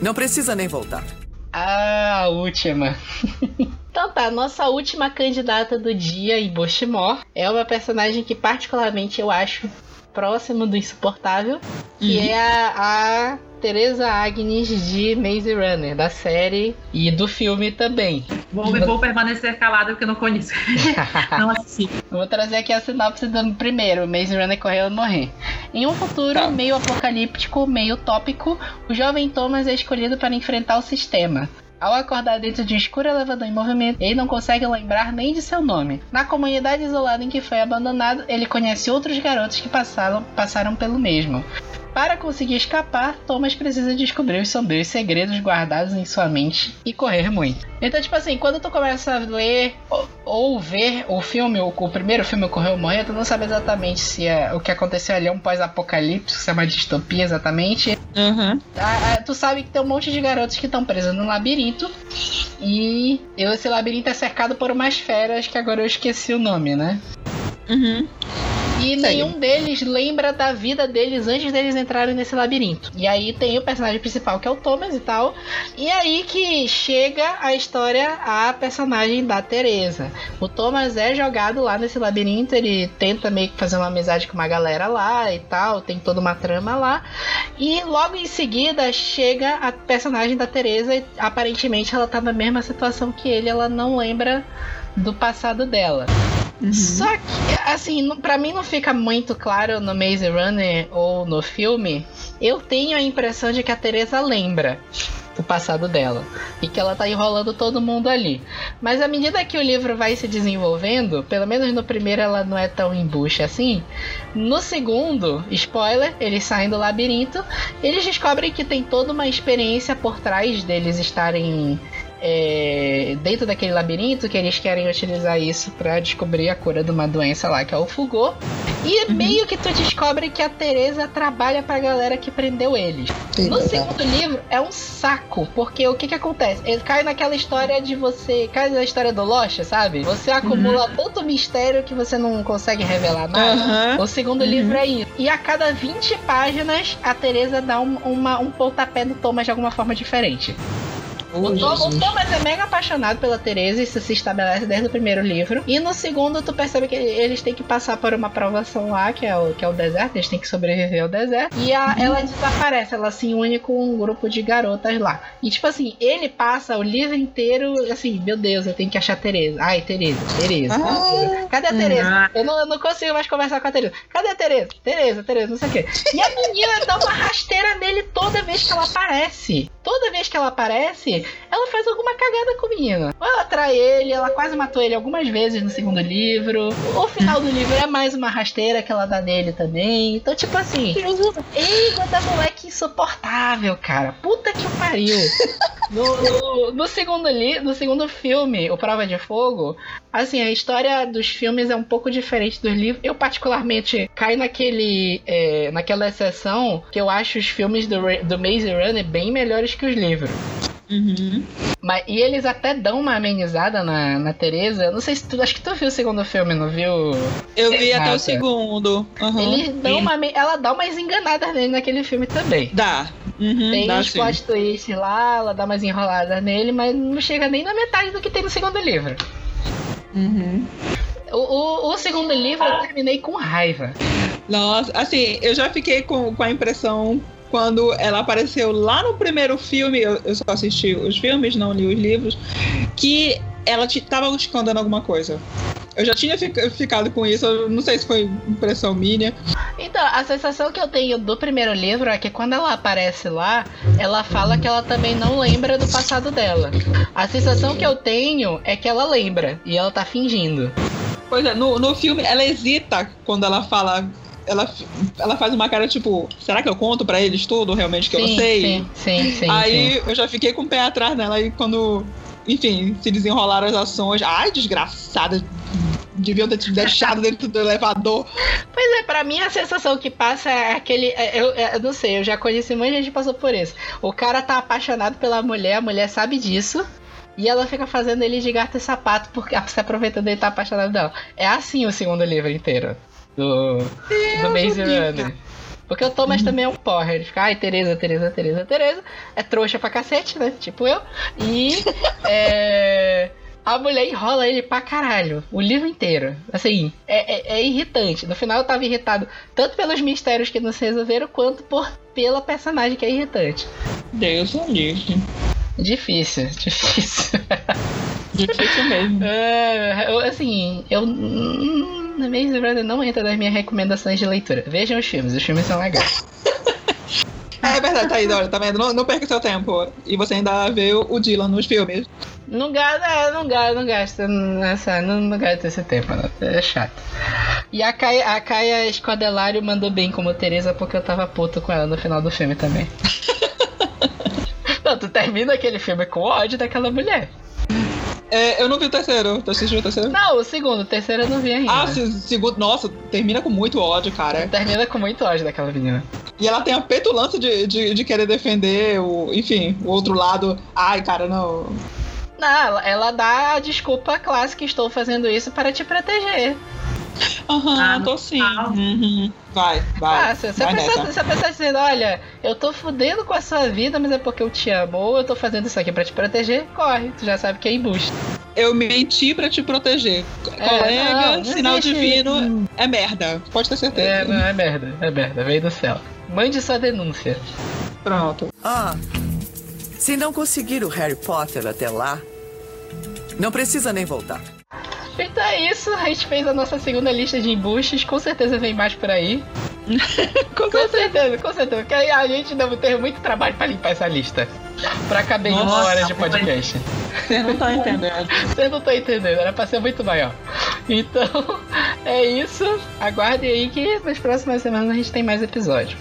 não precisa nem voltar. Ah, a última. então tá, nossa última candidata do dia em Bushmore é uma personagem que particularmente eu acho próximo do insuportável, que é a, a Teresa Agnes de Maze Runner, da série e do filme também. Vou, vou permanecer calada porque eu não conheço. não assisti. Vou trazer aqui a sinopse do primeiro, Maze Runner correu morrer. Em um futuro Tá. meio apocalíptico, meio utópico, o jovem Thomas é escolhido para enfrentar o sistema. Ao acordar dentro de um escuro elevador em movimento, ele não consegue lembrar nem de seu nome. Na comunidade isolada em que foi abandonado, ele conhece outros garotos que passaram, passaram pelo mesmo. Para conseguir escapar, Thomas precisa descobrir os sombrios segredos guardados em sua mente e correr muito. Então, tipo assim, quando tu começa a ler ou, ou ver o filme, o, o primeiro filme Correu Morrer, tu não sabe exatamente se é, o que aconteceu ali é um pós-apocalipse, se é uma distopia exatamente. Uhum. Ah, ah, tu sabe que tem um monte de garotos que estão presos num labirinto. E esse labirinto é cercado por umas feras que agora eu esqueci o nome, né? Uhum. E nenhum deles lembra da vida deles antes deles entrarem nesse labirinto. E aí tem o personagem principal, que é o Thomas e tal. E aí que chega a história a personagem da Teresa. O Thomas é jogado lá nesse labirinto, ele tenta meio que fazer uma amizade com uma galera lá e tal, tem toda uma trama lá. E logo em seguida chega a personagem da Teresa e aparentemente ela tá na mesma situação que ele, ela não lembra do passado dela. Só que, assim, pra mim não fica muito claro no Maze Runner ou no filme. Eu tenho a impressão de que a Teresa lembra do passado dela e que ela tá enrolando todo mundo ali. Mas à medida que o livro vai se desenvolvendo, pelo menos no primeiro ela não é tão embuste assim. No segundo, spoiler, eles saem do labirinto, eles descobrem que tem toda uma experiência por trás deles estarem é, dentro daquele labirinto que eles querem utilizar isso pra descobrir a cura de uma doença lá que é o Fugor. E meio que tu descobre que a Teresa trabalha pra galera que prendeu eles. No segundo livro é um saco, porque o que que acontece? Ele cai naquela história de você, cai na história do Lost, sabe? Você acumula tanto mistério que você não consegue revelar nada. Aham. O segundo livro é isso. E a cada 20 páginas, a Teresa dá um, uma, um pontapé no Thomas de alguma forma diferente. O, Tom- o Thomas é mega apaixonado pela Teresa, isso se estabelece desde o primeiro livro. E no segundo, tu percebe que eles têm que passar por uma provação lá, que é o, que é o deserto, eles têm que sobreviver ao deserto. E a- ela desaparece, ela se une com um grupo de garotas lá. E tipo assim, ele passa o livro inteiro, assim, meu Deus, eu tenho que achar a Teresa. Ai, Teresa, Teresa. Ah. Cadê a Teresa? Eu não, eu não consigo mais conversar com a Teresa. Cadê a Teresa? Teresa, Teresa, não sei o quê. E a menina dá uma rasteira nele toda vez que ela aparece. Toda vez que ela aparece, ela faz alguma cagada com o menino. Ou ela trai ele, ela quase matou ele algumas vezes no segundo livro. O final do livro é mais uma rasteira que ela dá nele também. Então, tipo assim, Eita, da moleque insuportável, cara. Puta que pariu. No, no, no segundo li, no segundo filme, O Prova de Fogo, assim, a história dos filmes é um pouco diferente dos livros. Eu, particularmente, caio naquele, é, naquela exceção que eu acho os filmes do, do Maze Runner bem melhores que os livros. Uhum. Mas, e eles até dão uma amenizada na, na Teresa. Eu não sei se tu. Acho que tu viu o segundo filme, não viu? Eu vi até Nada. o segundo. Uhum. Eles dão uma, ela dá umas enganadas nele naquele filme também. Dá. Uhum, Tem dá uns sim. plot twists lá, ela dá umas enroladas nele, mas não chega nem na metade do que tem no segundo livro. Uhum. O, o, o segundo livro eu terminei com raiva. Nossa, assim, eu já fiquei com, com a impressão quando ela apareceu lá no primeiro filme, eu, eu só assisti os filmes, não li os livros, que ela te, tava escondendo alguma coisa. Eu já tinha fica- ficado com isso, eu não sei se foi impressão minha. Então, a sensação que eu tenho do primeiro livro é que quando ela aparece lá, ela fala que ela também não lembra do passado dela. A sensação que eu tenho é que ela lembra e ela tá fingindo. Pois é, no, no filme ela hesita quando ela fala. Ela, ela faz uma cara tipo, será que eu conto pra eles tudo realmente que eu sim, sei? sim, sim, sim. Aí sim. eu já fiquei com o pé atrás dela e quando, enfim, se desenrolaram as ações. Ai, desgraçada. Deviam ter te deixado dentro do elevador. Pois é, pra mim a sensação que passa é aquele. é- Eu, eu não sei, eu já conheci muita gente que passou por isso. O cara tá apaixonado pela mulher, a mulher sabe disso. E ela fica fazendo ele de gato e sapato porque se aproveitando ele tá apaixonado dela. É assim o segundo livro inteiro. Do, do Maze. Runner. Porque o Thomas também é um porra. Ele fica, ai, Tereza, Tereza, Tereza, Tereza. É trouxa pra cacete, né? Tipo eu. E. é, A mulher enrola ele pra caralho. O livro inteiro. Assim, é, é- é irritante. No final eu tava irritado tanto pelos mistérios que não se resolveram, quanto por, pela personagem que é irritante. Deus o livre. Difícil, difícil. Difícil mesmo. É, assim, eu. Hum, Maze Runner não entra nas minhas recomendações de leitura. Vejam os filmes, os filmes são legais. É verdade, tá aí, olha, tá vendo? Não, não perca seu tempo. E você ainda vê o Dylan nos filmes. Não gasta, é, não gasta, não gasta nessa, não, não gasta esse tempo, não. É chato. E a Caia, a Caia Escodelário mandou bem como Teresa porque eu tava puto com ela no final do filme também. não, tu termina aquele filme com ódio daquela mulher. É, eu não vi o terceiro. Tu assistiu o terceiro? Não, o segundo, o terceiro eu não vi ainda. Ah, se- segundo. Nossa, termina com muito ódio, cara. Termina com muito ódio daquela menina. E ela tem a petulância de, de, de querer defender o. Enfim, o outro lado. Ai, cara, não. Não, ela, ela dá a desculpa clássica, estou fazendo isso para te proteger. Aham, Ah, tô sim. Uhum. Vai, vai. Ah, se, se, a vai pessoa, se a pessoa dizendo, olha, eu tô fudendo com a sua vida, mas é porque eu te amo, ou eu tô fazendo isso aqui pra te proteger, corre. Tu já sabe que é embuste. Eu menti pra te proteger. Colega, não, não sinal existe divino é merda. Pode ter certeza. É, não, é merda, é merda, veio do céu. Mande sua denúncia. Pronto. Ah, se não conseguir o Harry Potter até lá, não precisa nem voltar. É isso, a gente fez a nossa segunda lista de embustes, com certeza vem mais por aí. Com Com certeza, com certeza, porque aí a gente deve ter muito trabalho pra limpar essa lista. Pra caber em uma hora de podcast. Vocês não estão entendendo. Vocês não estão entendendo, era pra ser muito maior. Então, é isso. Aguardem aí que nas próximas semanas a gente tem mais episódio.